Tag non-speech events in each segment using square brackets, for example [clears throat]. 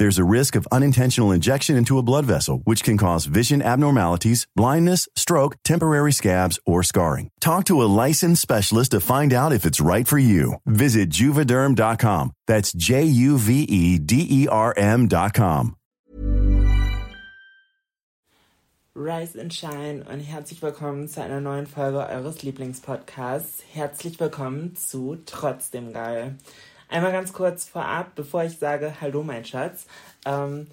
There's a risk of unintentional injection into a blood vessel, which can cause vision abnormalities, blindness, stroke, temporary scabs, or scarring. Talk to a licensed specialist to find out if it's right for you. Visit juvederm.com. That's J U V E D E R M.com. Rise and Shine und herzlich willkommen zu einer neuen Folge eures Lieblingspodcasts. Herzlich willkommen zu Trotzdem Geil. Einmal ganz kurz vorab, bevor ich sage Hallo mein Schatz. Ähm,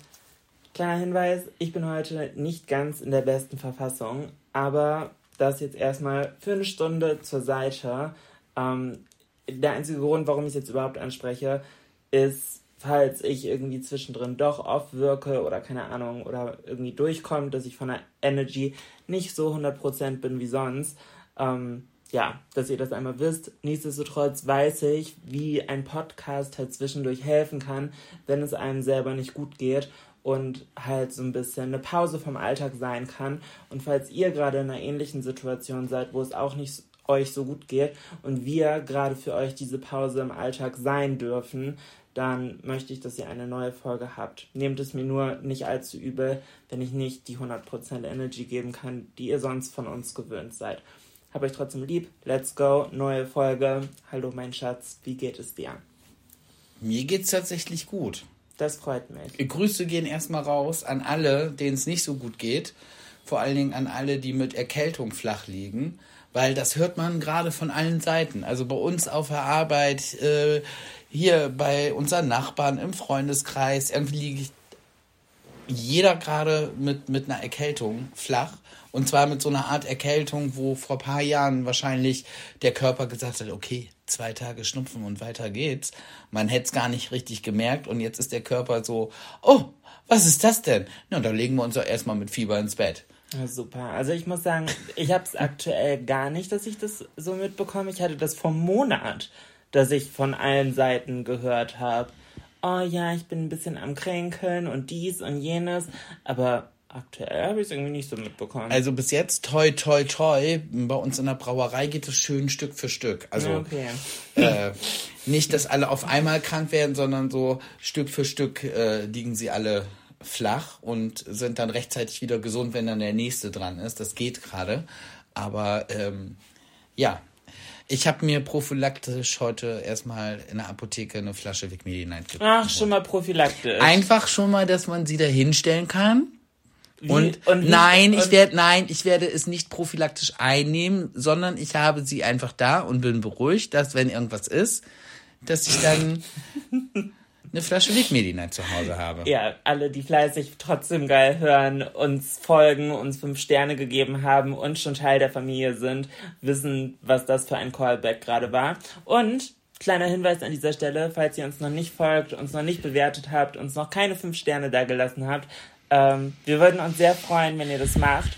kleiner Hinweis, ich bin heute nicht ganz in der besten Verfassung, aber das jetzt erstmal für eine Stunde zur Seite. Ähm, der einzige Grund, warum ich es jetzt überhaupt anspreche, ist, falls ich irgendwie zwischendrin doch off wirke oder keine Ahnung oder irgendwie durchkommt, dass ich von der Energy nicht so 100% bin wie sonst. Ähm, ja, dass ihr das einmal wisst. Nichtsdestotrotz weiß ich, wie ein Podcast halt zwischendurch helfen kann, wenn es einem selber nicht gut geht und halt so ein bisschen eine Pause vom Alltag sein kann. Und falls ihr gerade in einer ähnlichen Situation seid, wo es auch nicht euch so gut geht und wir gerade für euch diese Pause im Alltag sein dürfen, dann möchte ich, dass ihr eine neue Folge habt. Nehmt es mir nur nicht allzu übel, wenn ich nicht die 100% Energy geben kann, die ihr sonst von uns gewöhnt seid. Hab euch trotzdem lieb. Let's go. Neue Folge. Hallo mein Schatz. Wie geht es dir? Mir geht's tatsächlich gut. Das freut mich. Grüße gehen erstmal raus an alle, denen es nicht so gut geht. Vor allen Dingen an alle, die mit Erkältung flach liegen. Weil das hört man gerade von allen Seiten. Also bei uns auf der Arbeit, äh, hier bei unseren Nachbarn im Freundeskreis. Irgendwie liegt jeder gerade mit, mit einer Erkältung flach. Und zwar mit so einer Art Erkältung, wo vor ein paar Jahren wahrscheinlich der Körper gesagt hat, okay, zwei Tage Schnupfen und weiter geht's. Man hätte es gar nicht richtig gemerkt und jetzt ist der Körper so, oh, was ist das denn? Na, da legen wir uns doch erstmal mit Fieber ins Bett. Ja, super. Also ich muss sagen, ich habe es aktuell gar nicht, dass ich das so mitbekomme. Ich hatte das vor einem Monat, dass ich von allen Seiten gehört habe. Oh ja, ich bin ein bisschen am Kränkeln und dies und jenes. Aber aktuell habe ich es irgendwie nicht so mitbekommen. Also bis jetzt, toi, toi, toi, bei uns in der Brauerei geht es schön Stück für Stück. Also okay. äh, nicht, dass alle auf einmal krank werden, sondern so Stück für Stück äh, liegen sie alle flach und sind dann rechtzeitig wieder gesund, wenn dann der nächste dran ist. Das geht gerade. Aber ähm, ja, ich habe mir prophylaktisch heute erstmal in der Apotheke eine Flasche Vic Medi-Night Ach, schon mal prophylaktisch. Einfach schon mal, dass man sie da hinstellen kann. Wie- Und, und wie- nein, ich werde nein, ich werde es nicht prophylaktisch einnehmen, sondern ich habe sie einfach da und bin beruhigt, dass wenn irgendwas ist, dass ich dann [laughs] eine Flasche Wegmedina zu Hause habe. Ja, alle, die fleißig trotzdem geil hören, uns folgen, uns fünf Sterne gegeben haben und schon Teil der Familie sind, wissen, was das für ein Callback gerade war. Und kleiner Hinweis an dieser Stelle, falls ihr uns noch nicht folgt, uns noch nicht bewertet habt, uns noch keine fünf Sterne da gelassen habt, ähm, wir würden uns sehr freuen, wenn ihr das macht.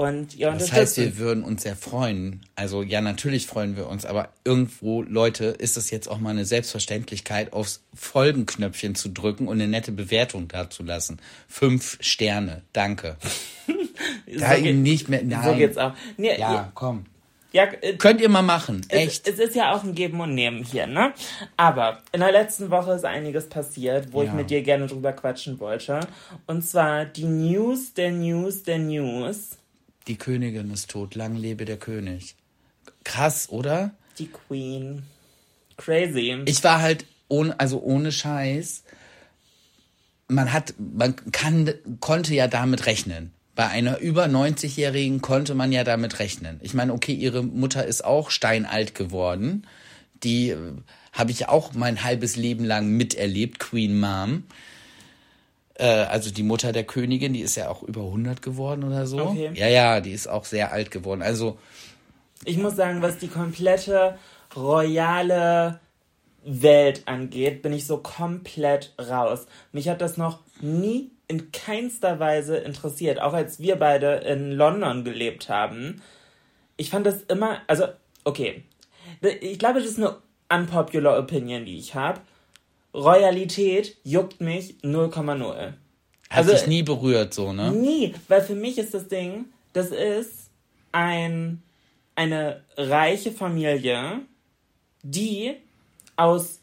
Und ihr Das heißt, wir würden uns sehr freuen. Also ja, natürlich freuen wir uns, aber irgendwo, Leute, ist es jetzt auch mal eine Selbstverständlichkeit, aufs Folgenknöpfchen zu drücken und eine nette Bewertung dazulassen. Fünf Sterne, danke. so, [laughs] Da geht, nicht mehr, so nein. geht's auch. Nee, Ja, ihr, komm. Ja, äh, Könnt ihr mal machen, echt. Es, es ist ja auch ein Geben und Nehmen hier, ne? Aber in der letzten Woche ist einiges passiert, wo ich Ja. mit dir gerne drüber quatschen wollte. Und zwar die News der News der News. Die Königin ist tot, lang lebe der König. Krass, oder? Die Queen. Crazy. Ich war halt ohne, also ohne Scheiß. Man hat, man kann, konnte ja damit rechnen. Bei einer über 90-Jährigen konnte man ja damit rechnen. Ich meine, okay, ihre Mutter ist auch steinalt geworden. Die äh, habe ich auch mein halbes Leben lang miterlebt, Queen Mom. Äh, also die Mutter der Königin, die ist ja auch über 100 geworden oder so. Okay. Ja, ja, die ist auch sehr alt geworden. Also ich muss sagen, was die komplette royale Welt angeht, bin ich so komplett raus. Mich hat das noch nie in keinster Weise interessiert, auch als wir beide in London gelebt haben. Ich fand das immer, also, okay. Ich glaube, das ist eine unpopular Opinion, die ich habe. Royalität juckt mich 0,0. hat Also- sich nie berührt, so, ne? Nie, weil für mich ist das Ding, das ist ein, eine reiche Familie, die aus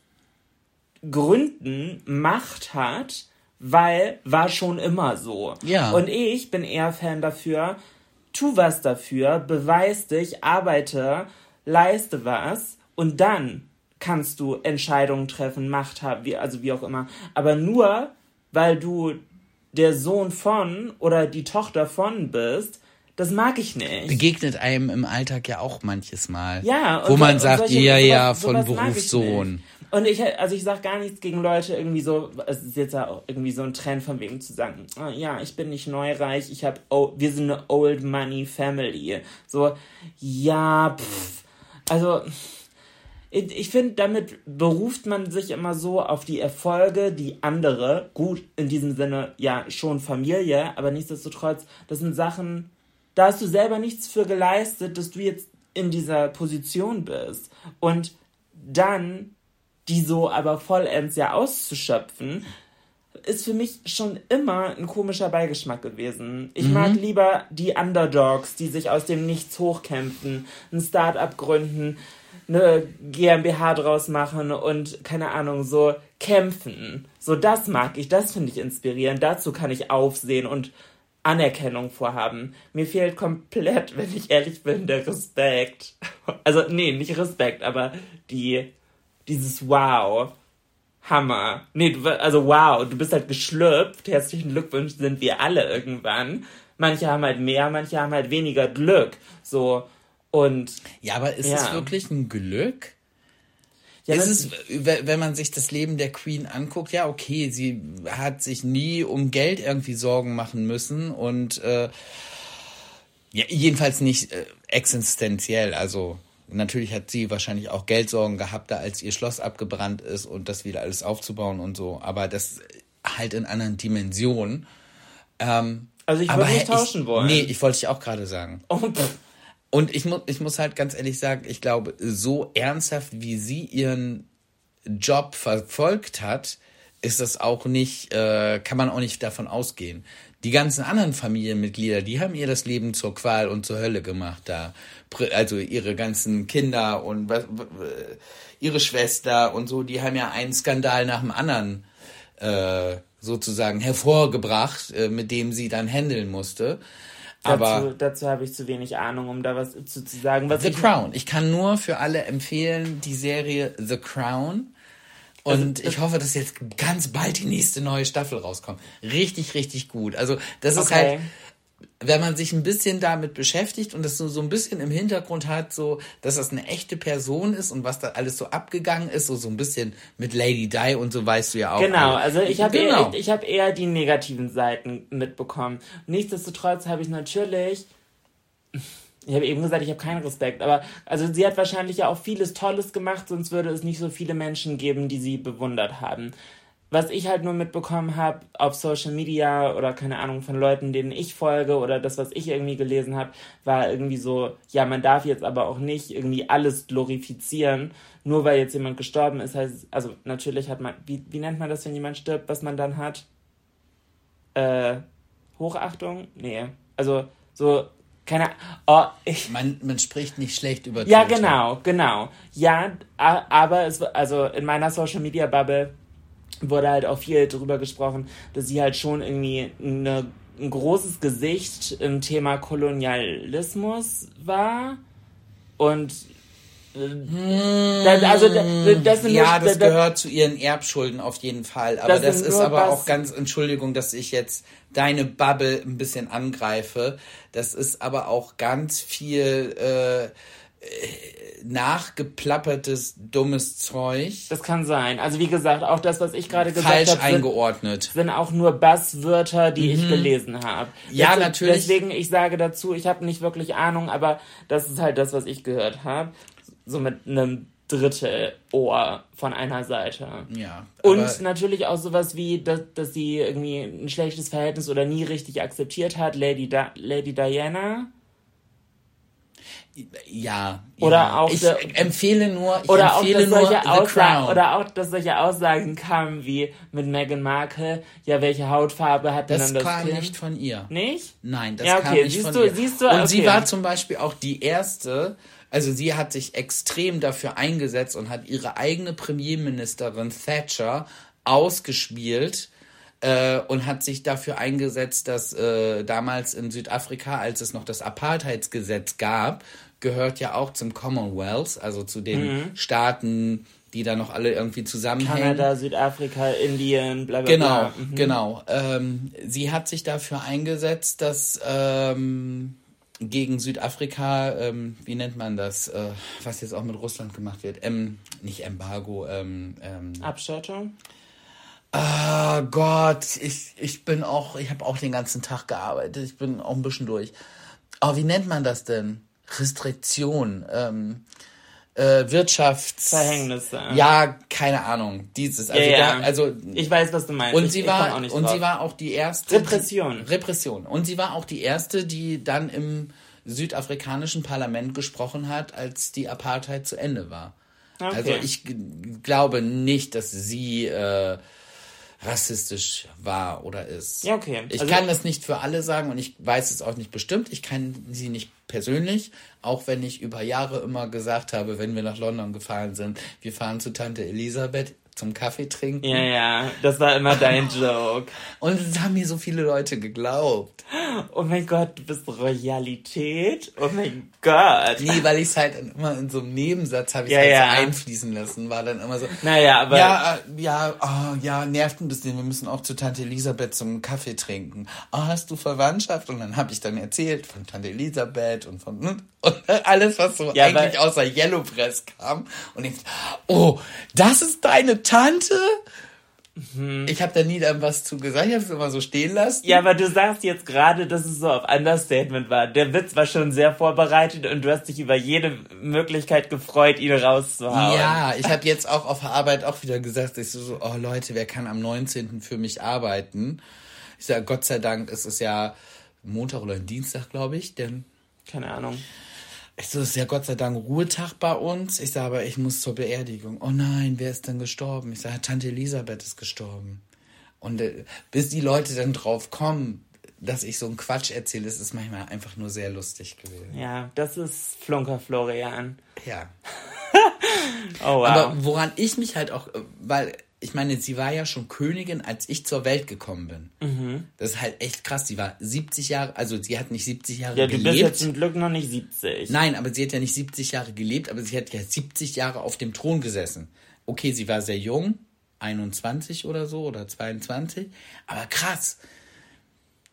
Gründen Macht hat, weil war schon immer so. Ja. Und ich bin eher Fan dafür, tu was dafür, beweis dich, arbeite, leiste was und dann kannst du Entscheidungen treffen, Macht haben, wie, also wie auch immer. Aber nur, weil du der Sohn von oder die Tochter von bist, das mag ich nicht. begegnet einem im Alltag ja auch manches Mal. Ja, wo man sagt, solche- ja, ja, von Berufssohn. nicht. Und ich, also ich sag gar nichts gegen Leute irgendwie so, es ist jetzt ja auch irgendwie so ein Trend von wegen zu sagen, ah, ja, ich bin nicht neureich, ich hab, oh, wir sind eine Old Money Family. So, ja, pff, also, ich, finde, damit beruft man sich immer so auf die Erfolge, die andere, gut, in diesem Sinne, ja, schon Familie, aber nichtsdestotrotz, das sind Sachen, da hast du selber nichts für geleistet, dass du jetzt in dieser Position bist. Und dann die so aber vollends ja auszuschöpfen, ist für mich schon immer ein komischer Beigeschmack gewesen. Ich mag lieber die Underdogs, die sich aus dem Nichts hochkämpfen, ein Start-up gründen, eine GmbH draus machen und keine Ahnung, so kämpfen. So das mag ich, das finde ich inspirierend. Dazu kann ich aufsehen und Anerkennung vorhaben. Mir fehlt komplett, wenn ich ehrlich bin, der Respekt. Also, nee, nicht Respekt, aber die, dieses Wow. Hammer. Nee, du, also wow, du bist halt geschlüpft. Herzlichen Glückwunsch sind wir alle irgendwann. Manche haben halt mehr, manche haben halt weniger Glück. So, und Ja, aber ist Ja. es wirklich ein Glück? ja, ist es, we- wenn man sich das Leben der Queen anguckt, ja, okay, sie hat sich nie um Geld irgendwie Sorgen machen müssen und äh, ja, jedenfalls nicht äh, existenziell. Also natürlich hat sie wahrscheinlich auch Geldsorgen gehabt, da als ihr Schloss abgebrannt ist und das wieder alles aufzubauen und so. Aber das halt in anderen Dimensionen. Ähm, Also ich würde nicht ich- tauschen wollen. Nee, ich wollte ich auch gerade sagen. oh, pff, Und ich, mu ich muss halt ganz ehrlich sagen, ich glaube, so ernsthaft, wie sie ihren Job verfolgt hat, ist das auch nicht, äh, kann man auch nicht davon ausgehen. Die ganzen anderen Familienmitglieder, die haben ihr das Leben zur Qual und zur Hölle gemacht da. Also ihre ganzen Kinder und w- ihre Schwester und so, die haben ja einen Skandal nach dem anderen äh, sozusagen hervorgebracht, äh, mit dem sie dann handeln musste. Aber dazu, dazu habe ich zu wenig Ahnung, um da was zu, zu sagen. Was The ich, Crown. Ich kann nur für alle empfehlen, die Serie The Crown. Und ich hoffe, dass jetzt ganz bald die nächste neue Staffel rauskommt. Richtig, richtig gut. Also, das ist Okay. halt, wenn man sich ein bisschen damit beschäftigt und das so, so ein bisschen im Hintergrund hat, so, dass das eine echte Person ist und was da alles so abgegangen ist, so, so ein bisschen mit Lady Di und so weißt du ja auch. Genau, also ich habe genau. eher, ich, ich hab eher die negativen Seiten mitbekommen. Nichtsdestotrotz habe ich natürlich, ich habe eben gesagt, ich habe keinen Respekt, aber also sie hat wahrscheinlich ja auch vieles Tolles gemacht, sonst würde es nicht so viele Menschen geben, die sie bewundert haben. Was ich halt nur mitbekommen habe auf Social Media oder keine Ahnung von Leuten, denen ich folge oder das, was ich irgendwie gelesen habe, war irgendwie so, ja, man darf jetzt aber auch nicht irgendwie alles glorifizieren, nur weil jetzt jemand gestorben ist. Heißt, also natürlich hat man, wie, wie nennt man das, wenn jemand stirbt, was man dann hat? Äh, Hochachtung? Nee. Also so keine oh, ich, Man, man spricht nicht schlecht über Ja, Tote. genau, genau. Ja, aber es, also in meiner Social Media Bubble wurde halt auch viel drüber gesprochen, dass sie halt schon irgendwie eine, ein großes Gesicht im Thema Kolonialismus war und äh, das, also das, das sind Ja, nur, das gehört zu ihren Erbschulden auf jeden Fall. Aber Das das, ist aber auch ganz, Entschuldigung, dass ich jetzt deine Bubble ein bisschen angreife. Das ist aber auch ganz viel äh, nachgeplappertes, dummes Zeug. Das kann sein. Also wie gesagt, auch das, was ich gerade gesagt Falsch habe, sind, eingeordnet. sind auch nur Basswörter, die ich gelesen habe. Mhm. Ja, Des- natürlich. Deswegen, ich sage dazu, ich habe nicht wirklich Ahnung, aber das ist halt das, was ich gehört habe. So mit einem Drittel Ohr von einer Seite. Ja. Und natürlich auch sowas wie, dass, dass sie irgendwie ein schlechtes Verhältnis oder nie richtig akzeptiert hat, Lady, Di Lady Diana. Ja. Oder ja. auch Ich der- empfehle nur, ich Oder auch, empfehle dass nur solche The Aussagen, Crown. oder auch, dass solche Aussagen kamen wie mit Meghan Markle, ja, welche Hautfarbe hat denn das dann das kam Kind? nicht von ihr. Nicht? Nein, das Ja, kam okay, nicht siehst von du- ihr. siehst du, Und okay. sie war zum Beispiel auch die erste, also sie hat sich extrem dafür eingesetzt und hat ihre eigene Premierministerin Thatcher ausgespielt äh, und hat sich dafür eingesetzt, dass äh, damals in Südafrika, als es noch das Apartheidsgesetz gab, gehört ja auch zum Commonwealth, also zu den Staaten, die da noch alle irgendwie zusammenhängen. Kanada, Südafrika, Indien, bla bla Genau, bla. Mhm. genau. Ähm, sie hat sich dafür eingesetzt, dass ähm, gegen Südafrika, ähm, wie nennt man das, äh, was jetzt auch mit Russland gemacht wird, ähm, nicht Embargo, ähm, ähm, Abschottung? Ah Gott, ich, ich bin auch, ich habe auch den ganzen Tag gearbeitet, ich bin auch ein bisschen durch. Aber wie nennt man das denn? Restriktion, ähm, äh, Wirtschafts... Verhängnisse. Ja, keine Ahnung. Dieses, also, ja, ja. Da, also ich weiß, was du meinst. und ich, sie war und drauf. sie war auch die erste Repression. Die, Repression und sie war auch die erste, die dann im südafrikanischen Parlament gesprochen hat, als die Apartheid zu Ende war. Okay. Also ich glaube nicht, dass sie äh, rassistisch war oder ist. Ja, okay. Ich Also- kann das nicht für alle sagen und ich weiß es auch nicht bestimmt. Ich kann sie nicht persönlich, auch wenn ich über Jahre immer gesagt habe, wenn wir nach London gefahren sind, wir fahren zu Tante Elisabeth zum Kaffee trinken. Ja, ja, das war immer dein [laughs] Joke. Und es haben mir so viele Leute geglaubt. Oh mein Gott, du bist Royalität? Oh mein Gott. Nee, weil ich es halt immer in so einem Nebensatz habe ich Ja, halt ja. so einfließen lassen. War dann immer so, Naja, aber ja, äh, ja, oh, ja, nervt ein bisschen. Wir müssen auch zu Tante Elisabeth zum Kaffee trinken. Oh, hast du Verwandtschaft? Und dann habe ich dann erzählt von Tante Elisabeth und von hm, und [laughs] alles, was so Ja, eigentlich außer Yellow Press kam. Und ich, oh, das ist deine Tante? Ich habe da nie dann was zu gesagt. Ich habe es immer so stehen lassen. Ja, aber du sagst jetzt gerade, dass es so auf Understatement war. Der Witz war schon sehr vorbereitet und du hast dich über jede Möglichkeit gefreut, ihn rauszuhauen. Ja, ich habe jetzt auch auf der Arbeit auch wieder gesagt, ich so, so, oh Leute, wer kann am 19. für mich arbeiten? Ich sage, Gott sei Dank ist es ja Montag oder Dienstag, glaube ich, denn Keine Ahnung. Ich so, es ist ja Gott sei Dank Ruhetag bei uns. Ich sage, aber ich muss zur Beerdigung. Oh nein, wer ist denn gestorben? Ich sage, Tante Elisabeth ist gestorben. Und äh, bis die Leute dann drauf kommen, dass ich so einen Quatsch erzähle, ist es manchmal einfach nur sehr lustig gewesen. Ja, das ist Flunker Florian. Ja. [laughs] Oh wow. Aber woran ich mich halt auch, äh, weil ich meine, sie war ja schon Königin, als ich zur Welt gekommen bin. Mhm. Das ist halt echt krass. Sie war 70 Jahre, also sie hat nicht 70 Jahre ja, du bist gelebt. jetzt zum Glück noch nicht 70. Nein, aber sie hat ja nicht 70 Jahre gelebt, aber sie hat ja 70 Jahre auf dem Thron gesessen. Okay, sie war sehr jung, 21 oder so oder 22, aber krass.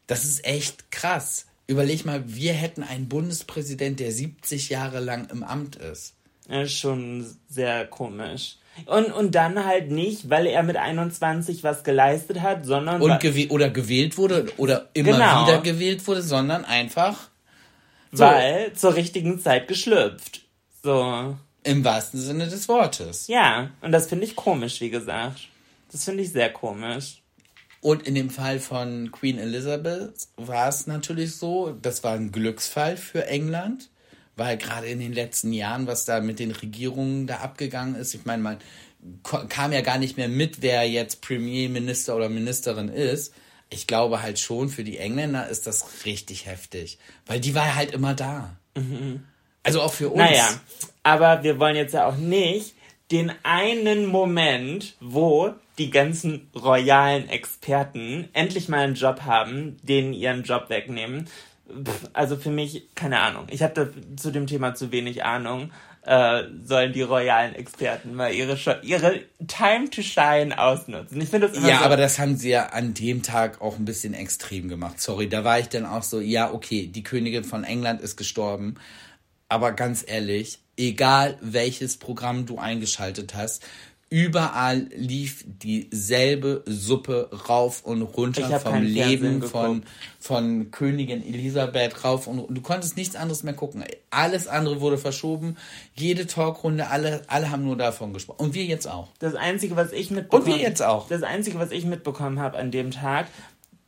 Das ist echt krass. Überleg mal, wir hätten einen Bundespräsident, der 70 Jahre lang im Amt ist. Ja, ist schon sehr komisch. Und, und dann halt nicht, weil er mit 21 was geleistet hat, sondern und gew oder gewählt wurde oder immer Genau. wieder gewählt wurde, sondern einfach weil zur richtigen Zeit geschlüpft. So. im wahrsten Sinne des Wortes. Ja, und das finde ich komisch, wie gesagt. Das finde ich sehr komisch. Und in dem Fall von Queen Elizabeth war es natürlich so, das war ein Glücksfall für England, weil gerade in den letzten Jahren, was da mit den Regierungen da abgegangen ist, ich meine, man kam ja gar nicht mehr mit, wer jetzt Premierminister oder Ministerin ist. ich glaube halt schon, für die Engländer ist das richtig heftig. Weil die war halt immer da. Also auch für uns. Naja, aber wir wollen jetzt ja auch nicht den einen Moment, wo die ganzen royalen Experten endlich mal einen Job haben, denen ihren Job wegnehmen. Pff, Also für mich, keine Ahnung. Ich habe zu dem Thema zu wenig Ahnung. Äh, sollen die royalen Experten mal ihre, Scho- ihre Time to Shine ausnutzen. Ich finde das immer Ja, so, aber das haben sie ja an dem Tag auch ein bisschen extrem gemacht. Sorry, da war ich dann auch so, ja, okay, die Königin von England ist gestorben. Aber ganz ehrlich, egal welches Programm du eingeschaltet hast, überall lief dieselbe Suppe rauf und Ich runter vom Leben von, von Königin Elisabeth rauf und du konntest nichts anderes mehr gucken. Alles andere wurde verschoben. Jede Talkrunde, alle, alle haben nur davon gesprochen. Und wir jetzt auch. Das Einzige, was ich mitbekommen Und wir jetzt auch. Das Einzige, was ich mitbekommen habe an dem Tag,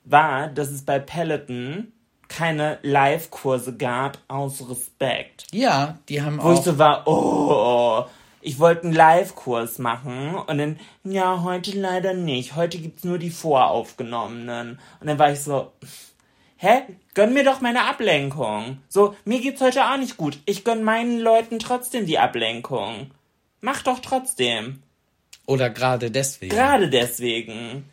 war, dass es bei Peloton keine Live-Kurse gab aus Respekt. Ja, die haben Wo ich auch. so war, oh, ich wollte einen Live-Kurs machen und dann, ja, heute leider nicht. Heute gibt's nur die voraufgenommenen. Und dann war ich so, hä? Gönn mir doch meine Ablenkung. So, mir geht's heute auch nicht gut. Ich gönn meinen Leuten trotzdem die Ablenkung. Mach doch trotzdem. Oder gerade deswegen. Gerade deswegen.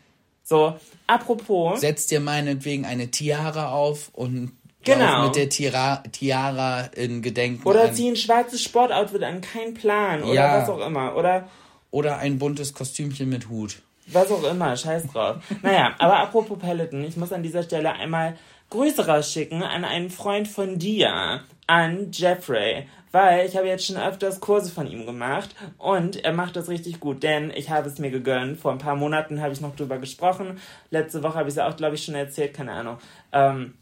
So, apropos. Setz dir meinetwegen eine Tiara auf und Genau. mit der Tiara, Tiara in Gedenken Oder an. zieh ein schwarzes Sportoutfit an, kein Plan. Oder Ja. was auch immer. Oder Oder ein buntes Kostümchen mit Hut. was auch immer. Scheiß drauf. naja, aber apropos Peloton. Ich muss an dieser Stelle einmal Grüße rausschicken an einen Freund von dir. An Jeffrey. Weil ich habe jetzt schon öfters Kurse von ihm gemacht. Und er macht das richtig gut. Denn ich habe es mir gegönnt. Vor ein paar Monaten habe ich noch drüber gesprochen. Letzte Woche habe ich es auch, glaube ich, schon erzählt. Keine Ahnung. Ähm,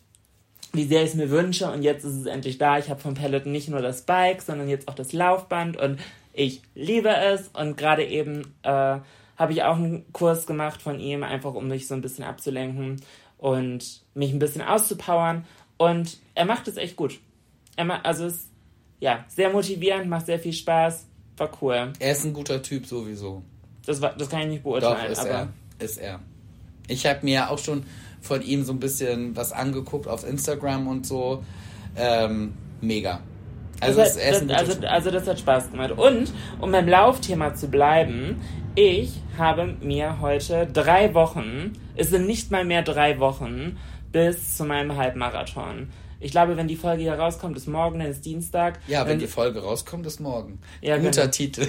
wie sehr ich es mir wünsche und jetzt ist es endlich da. Ich habe von Peloton nicht nur das Bike, sondern jetzt auch das Laufband und ich liebe es und gerade eben äh, habe ich auch einen Kurs gemacht von ihm, einfach um mich so ein bisschen abzulenken und mich ein bisschen auszupowern und er macht es echt gut. Er ma also es ist ja sehr motivierend, macht sehr viel Spaß, war cool. Er ist ein guter Typ sowieso. Das, war, das kann ich nicht Doch, beurteilen, ist aber er. Ist er. Ich habe mir auch schon von ihm so ein bisschen was angeguckt auf Instagram und so. Ähm, mega. Also, das, ein das, also, also das hat Spaß gemacht. Und um beim Laufthema zu bleiben, ich habe mir heute drei Wochen, es sind nicht mal mehr drei Wochen, bis zu meinem Halbmarathon. Ich glaube, wenn die Folge hier rauskommt, ist morgen, dann ist Dienstag. Ja, wenn Dann- die Folge rauskommt, ist morgen. Ja, Guter genau. Titel.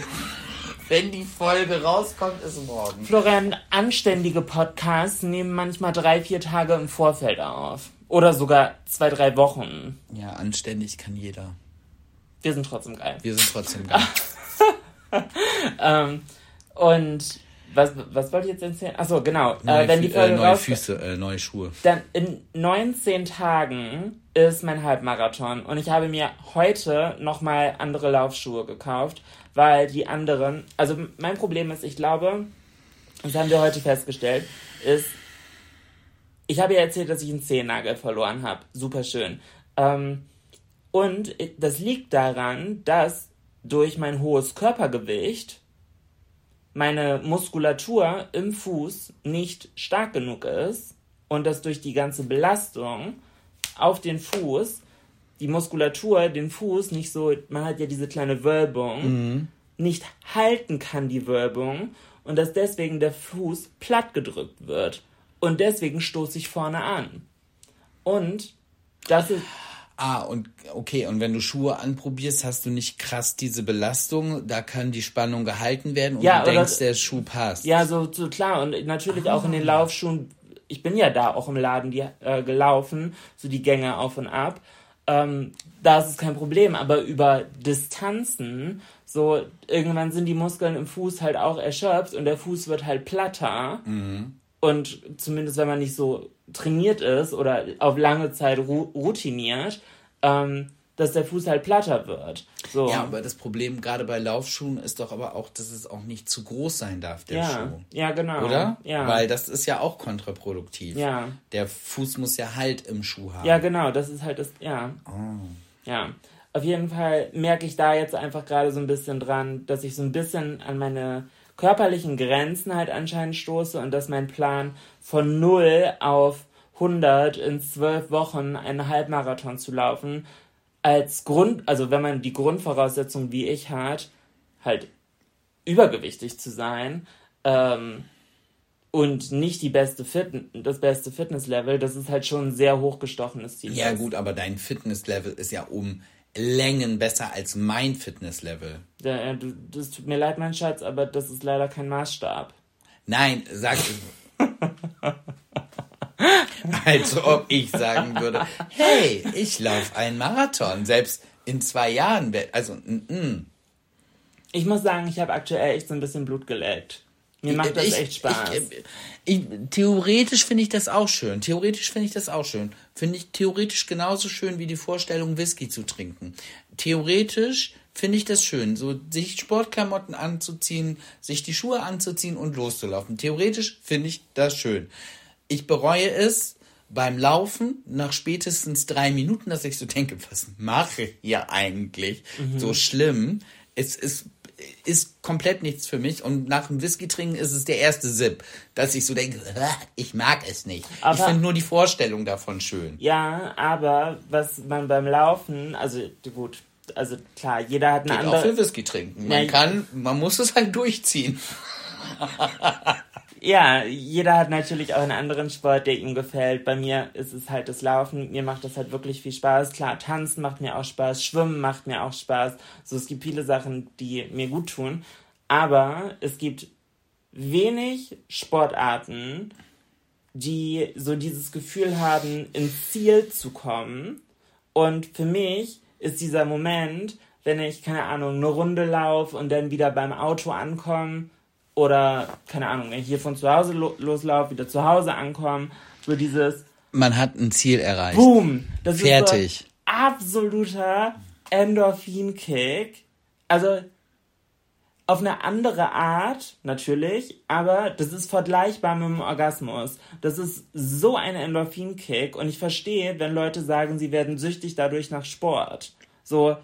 Wenn die Folge rauskommt, ist morgen. Florian, anständige Podcasts nehmen manchmal drei, vier Tage im Vorfeld auf. Oder sogar zwei, drei Wochen. Ja, anständig kann jeder. Wir sind trotzdem geil. Wir sind trotzdem [laughs] geil. Ähm, und was, was wollte ich jetzt erzählen? Achso, genau. Neue, äh, wenn die Fü- Folge äh, neue Füße, äh, neue Schuhe. Dann in 19 Tagen ist mein Halbmarathon und ich habe mir heute nochmal andere Laufschuhe gekauft, weil die anderen, also mein Problem ist, ich glaube, das haben wir heute festgestellt, ist, ich habe ja erzählt, dass ich einen Zehennagel verloren habe. Super schön. Ähm, und das liegt daran, dass durch mein hohes Körpergewicht meine Muskulatur im Fuß nicht stark genug ist und dass durch die ganze Belastung auf den Fuß die Muskulatur den Fuß nicht so, man hat ja diese kleine Wölbung, nicht halten kann, die Wölbung, und dass deswegen der Fuß platt gedrückt wird. Und deswegen stoße ich vorne an. Und das ist, Ah, und okay, und wenn du Schuhe anprobierst, hast du nicht krass diese Belastung, da kann die Spannung gehalten werden und Ja, du denkst, das- der Schuh passt. Ja, so, so klar. Und natürlich auch in den Laufschuhen. Ich bin ja da auch im Laden die, äh, gelaufen, so die Gänge auf und ab. Ähm, da ist es kein Problem. Aber über Distanzen, so irgendwann sind die Muskeln im Fuß halt auch erschöpft und der Fuß wird halt platter. Und zumindest wenn man nicht so trainiert ist oder auf lange Zeit ru routiniert, ähm, dass der Fuß halt platter wird. So. Ja, aber das Problem gerade bei Laufschuhen ist doch aber auch, dass es auch nicht zu groß sein darf, der ja, Schuh. ja, genau. Oder? Ja. Weil das ist ja auch kontraproduktiv. Ja. Der Fuß muss ja Halt im Schuh haben. Ja, genau, das ist halt das, ja. Ja. Auf jeden Fall merke ich da jetzt einfach gerade so ein bisschen dran, dass ich so ein bisschen an meine körperlichen Grenzen halt anscheinend stoße und dass mein Plan von 0 auf 100 in zwölf Wochen einen Halbmarathon zu laufen, als Grund, also wenn man die Grundvoraussetzung wie ich hat, halt übergewichtig zu sein ähm, und nicht die beste Fit das beste Fitnesslevel, das ist halt schon ein sehr hochgestochenes Ziel. Ja gut, aber dein Fitnesslevel ist ja um Längen besser als mein Fitnesslevel. Ja, du, das tut mir leid, mein Schatz, aber das ist leider kein Maßstab. Nein, sag [laughs] [laughs] Als ob ich sagen würde, hey, ich laufe einen Marathon, selbst in zwei Jahren. Also, mm. Ich muss sagen, ich habe aktuell echt so ein bisschen Blut geleckt. Mir macht das ich, echt Spaß. Ich, ich, theoretisch finde ich das auch schön. Theoretisch finde ich das auch schön. Finde ich theoretisch genauso schön wie die Vorstellung, Whisky zu trinken. Theoretisch finde ich das schön, so sich Sportklamotten anzuziehen, sich die Schuhe anzuziehen und loszulaufen. Theoretisch finde ich das schön. Ich bereue es beim Laufen nach spätestens drei Minuten, dass ich so denke, was mache ich hier eigentlich? Mhm. So schlimm. Es ist ist komplett nichts für mich. Und nach dem Whisky trinken ist es der erste Sip, dass ich so denke, ich mag es nicht. Aber, ich finde nur die Vorstellung davon schön. Ja, aber was man beim Laufen, also gut, also klar, jeder hat eine Geht andere. auch für Whisky trinken. Man ja, kann, man muss es halt durchziehen. [laughs] ja, jeder hat natürlich auch einen anderen Sport, der ihm gefällt. Bei mir ist es halt das Laufen. Mir macht das halt wirklich viel Spaß. Klar, tanzen macht mir auch Spaß, schwimmen macht mir auch Spaß. So, es gibt viele Sachen, die mir gut tun. Aber es gibt wenig Sportarten, die so dieses Gefühl haben, ins Ziel zu kommen. Und für mich ist dieser Moment, wenn ich, keine Ahnung, eine Runde laufe und dann wieder beim Auto ankomme oder, keine Ahnung, wenn ich hier von zu Hause lo loslaufe, wieder zu Hause ankomme, so dieses... Man hat ein Ziel erreicht. Boom! Das Fertig. ist so absoluter Endorphin-Kick. Also, auf eine andere Art, natürlich, aber das ist vergleichbar mit dem Orgasmus. Das ist so ein Endorphin-Kick und ich verstehe, wenn Leute sagen, sie werden süchtig dadurch nach Sport. So,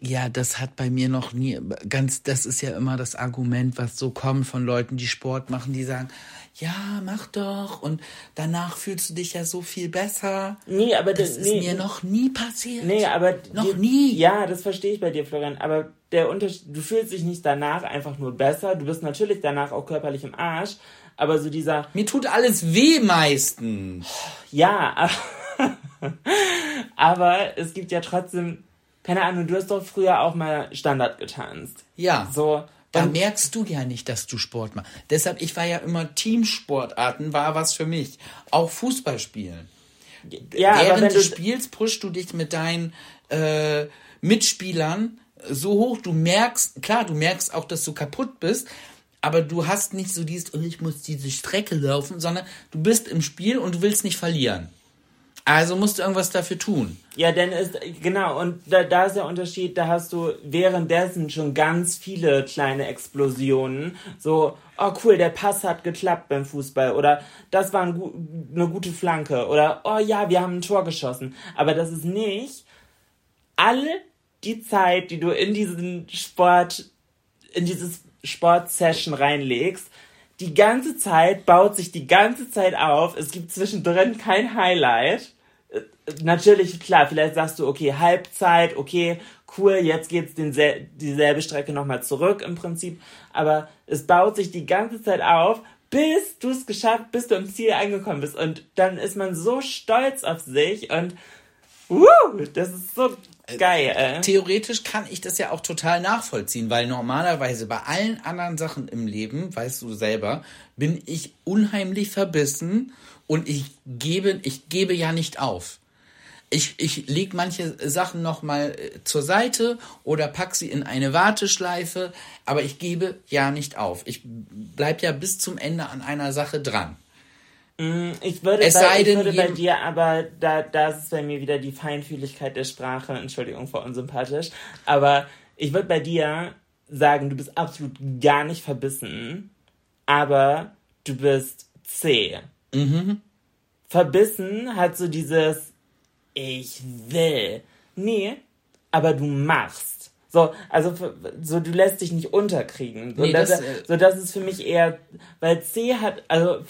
ja, das hat bei mir noch nie ganz, das ist ja immer das Argument, was so kommt von Leuten, die Sport machen, die sagen, ja, mach doch und danach fühlst du dich ja so viel besser. Nee, aber das, das ist mir noch nie passiert. Nee, aber noch die, nie. Ja, das verstehe ich bei dir, Florian, aber der Unterschied, du fühlst dich nicht danach einfach nur besser, du bist natürlich danach auch körperlich im Arsch, aber so dieser Mir tut alles weh meistens. Ja, aber, [laughs] aber es gibt ja trotzdem keine Ahnung, du hast doch früher auch mal Standard getanzt. Ja. So. Da merkst du ja nicht, dass du Sport machst. Deshalb, ich war ja immer Teamsportarten, war was für mich. Auch Fußball spielen. Ja, Während du, du spielst, pushst du dich mit deinen äh, Mitspielern so hoch, du merkst, klar, du merkst auch, dass du kaputt bist, aber du hast nicht so dieses, oh, ich muss diese Strecke laufen, sondern du bist im Spiel und du willst nicht verlieren. Also musst du irgendwas dafür tun. Ja, denn ist, genau, und da, da ist der Unterschied, da hast du währenddessen schon ganz viele kleine Explosionen. So, oh cool, der Pass hat geklappt beim Fußball. Oder das war ein, eine gute Flanke. Oder, oh ja, wir haben ein Tor geschossen. Aber das ist nicht alle die Zeit, die du in diesen Sport, in dieses Sportsession reinlegst, die ganze Zeit baut sich die ganze Zeit auf. Es gibt zwischendrin kein Highlight. Äh, natürlich, klar, vielleicht sagst du, okay, Halbzeit, okay, cool, jetzt geht's den dieselbe Strecke nochmal zurück im Prinzip. Aber es baut sich die ganze Zeit auf, bis du es geschafft, bis du im Ziel angekommen bist. Und dann ist man so stolz auf sich und uh, das ist so Geil. Äh? Theoretisch kann ich das ja auch total nachvollziehen, weil normalerweise bei allen anderen Sachen im Leben, weißt du selber, bin ich unheimlich verbissen und ich gebe, ich gebe ja nicht auf. Ich, ich lege manche Sachen nochmal äh, zur Seite oder pack sie in eine Warteschleife, aber ich gebe ja nicht auf. Ich bleib ja bis zum Ende an einer Sache dran. Mm, ich würde, es bei, ich würde bei dir aber, da, da ist bei mir wieder die Feinfühligkeit der Sprache, Entschuldigung für unsympathisch, aber ich würde bei dir sagen, du bist absolut gar nicht verbissen, aber du bist zäh. Mhm. Verbissen hat so dieses Ich will. Nee, aber du machst. So, also so du lässt dich nicht unterkriegen. So, Nee, das, das, so das ist für mich eher, weil C hat, also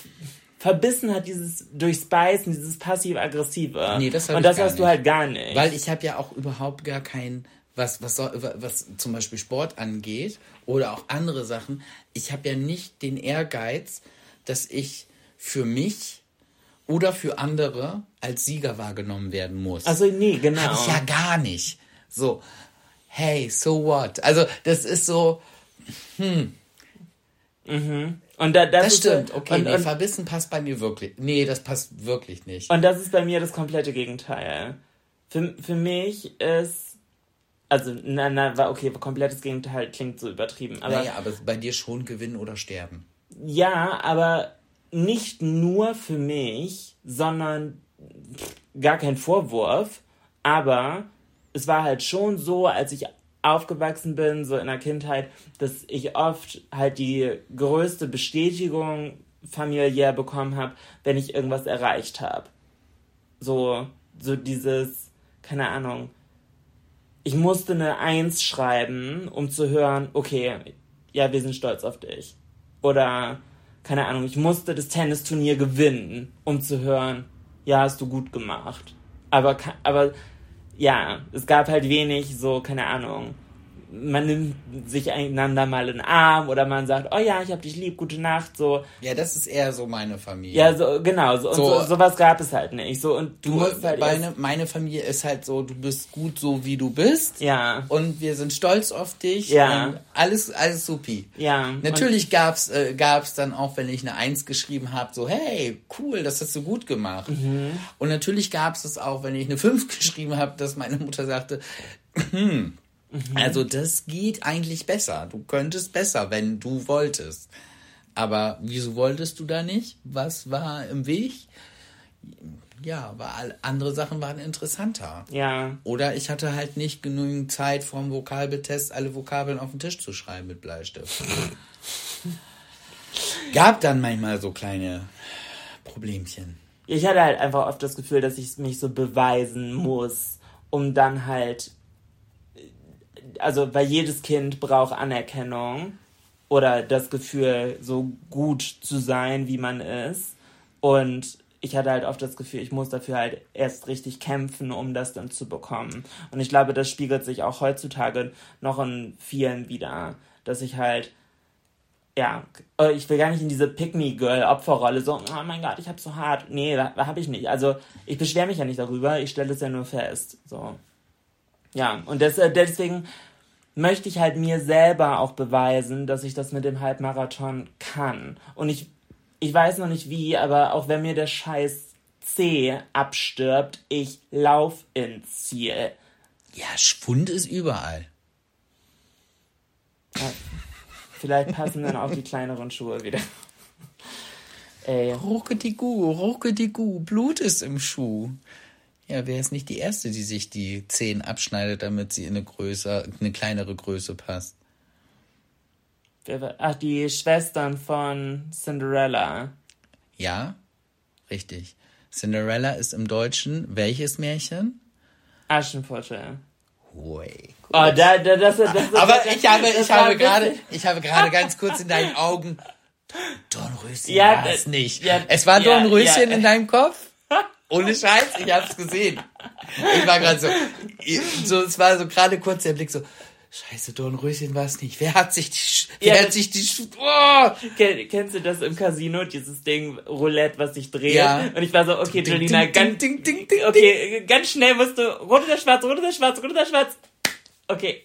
verbissen hat dieses durchs Beißen, dieses passiv-aggressive. Nee, das Und das hast du nicht. halt gar nicht. Weil ich habe ja auch überhaupt gar kein, was, was, soll, was zum Beispiel Sport angeht oder auch andere Sachen, ich habe ja nicht den Ehrgeiz, dass ich für mich oder für andere als Sieger wahrgenommen werden muss. also nee, genau. Hab ich ja gar nicht. So, hey, so what? Also das ist so, und da, das, das stimmt, okay, und, nee, und, verbissen passt bei mir wirklich. Nee, das passt wirklich nicht. Und das ist bei mir das komplette Gegenteil. Für, für mich ist, also, na, na, war okay, komplettes Gegenteil klingt so übertrieben, aber naja, aber bei dir schon gewinnen oder sterben. ja, aber nicht nur für mich, sondern gar kein Vorwurf, aber es war halt schon so, als ich aufgewachsen bin, so in der Kindheit, dass ich oft halt die größte Bestätigung familiär bekommen habe, wenn ich irgendwas erreicht habe. So, so dieses, keine Ahnung, ich musste eine Eins schreiben, um zu hören, okay, ja, wir sind stolz auf dich. Oder, keine Ahnung, ich musste das Tennisturnier gewinnen, um zu hören, ja, hast du gut gemacht. Aber, aber, ja, es gab halt wenig so, keine Ahnung, man nimmt sich einander mal in den Arm oder man sagt, oh ja, ich hab dich lieb, gute Nacht, so. Ja, das ist eher so meine Familie. Ja, so, genau, so, und So- so, sowas gab es halt nicht. So, und du, Du, halt meine, meine Familie ist halt so, du bist gut so, wie du bist. ja, Und wir sind stolz auf dich. Ja. Und alles, alles supi. ja. Natürlich gab's äh, gab's dann auch, wenn ich eine Eins geschrieben habe, so, hey, cool, das hast du gut gemacht. Mhm. Und natürlich gab's es auch, wenn ich eine Fünf [laughs] geschrieben habe, dass meine Mutter sagte, [clears throat] hm, Mhm. also das geht eigentlich besser. Du könntest besser, wenn du wolltest. Aber wieso wolltest du da nicht? Was war im Weg? Ja, aber all- andere Sachen waren interessanter. Ja, Oder ich hatte halt nicht genügend Zeit vom Vokabeltest alle Vokabeln auf den Tisch zu schreiben mit Bleistift. [laughs] Gab dann manchmal so kleine Problemchen. ich hatte halt einfach oft das Gefühl, dass ich mich so beweisen muss, um dann halt, also weil jedes Kind braucht Anerkennung oder das Gefühl, so gut zu sein, wie man ist. Und ich hatte halt oft das Gefühl, ich muss dafür halt erst richtig kämpfen, um das dann zu bekommen. Und ich glaube, das spiegelt sich auch heutzutage noch in vielen wieder, dass ich halt ja, äh, ich will gar nicht in diese Pick-Me-Girl-Opferrolle, so, oh mein Gott, ich hab's so hart. Nee, da, da hab ich nicht. Also, ich beschwere mich ja nicht darüber, ich stelle es ja nur fest. So. Ja, und des, äh, deswegen möchte ich halt mir selber auch beweisen, dass ich das mit dem Halbmarathon kann. Und ich, ich weiß noch nicht wie, aber auch wenn mir der scheiß C abstirbt, ich lauf ins Ziel. Ja, Schwund ist überall. Vielleicht passen dann auch die kleineren Schuhe wieder. Ey. Ruckedigu, ruckedigu, Blut ist im Schuh. Ja, wer ist nicht die Erste, die sich die Zehen abschneidet, damit sie in eine größer, eine kleinere Größe passt? Ach, die Schwestern von Cinderella. Ja, richtig. Cinderella ist im Deutschen welches Märchen? Aschenputtel. Hui. Oh, da, da, das, das, das, Aber das, ich habe, ich habe gerade, ich habe gerade ganz kurz in deinen Augen Dornröschen Ja, war es nicht. ja, es war ja, Dornröschen ja. in deinem Kopf? Ohne Scheiß, ich hab's gesehen. Ich war gerade so, so, es war so gerade kurz der Blick so, Scheiße, Dornröschen war es nicht. Wer hat sich die, Sch- Ja, wer hat sich die, oh! Ken- Kennst du das im Casino, dieses Ding Roulette, was sich dreht? Ja. Und ich war so, okay, Ding, Jolina, ding, ganz, ding, ding, ding, okay, ganz schnell musst du, rot oder schwarz, rot oder schwarz, rot oder schwarz. Okay.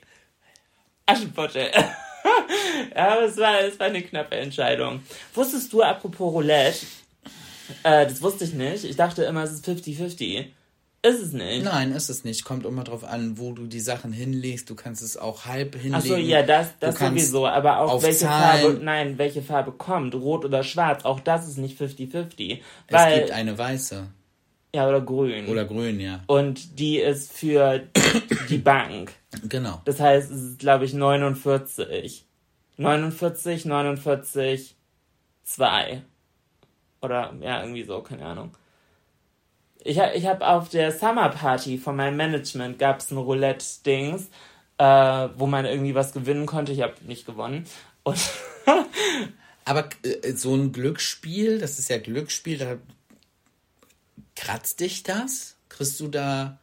Aschenputtel. [laughs] ja, aber es war, es war eine knappe Entscheidung. Wusstest du, apropos Roulette, äh, das wusste ich nicht. Ich dachte immer, es ist 50-50. Ist es nicht. Nein, ist es nicht. Kommt immer drauf an, wo du die Sachen hinlegst. Du kannst es auch halb hinlegen. Ach so, ja, das, das sowieso. Aber auch welche Zahlen- Farbe, nein, welche Farbe kommt, rot oder schwarz, auch das ist nicht 50-50. Es Weil, gibt eine weiße. ja, oder grün. Oder grün, ja. Und die ist für die [coughs] Bank. Genau. Das heißt, es ist, glaube ich, 49. 49, 49, 2. Oder, ja, irgendwie so, keine Ahnung. Ich, ich habe auf der Summer Party von meinem Management gab es ein Roulette-Dings. äh, wo man irgendwie was gewinnen konnte. Ich habe nicht gewonnen. Und [laughs] Aber äh, so ein Glücksspiel, das ist ja Glücksspiel, da kratzt dich das? Kriegst du da.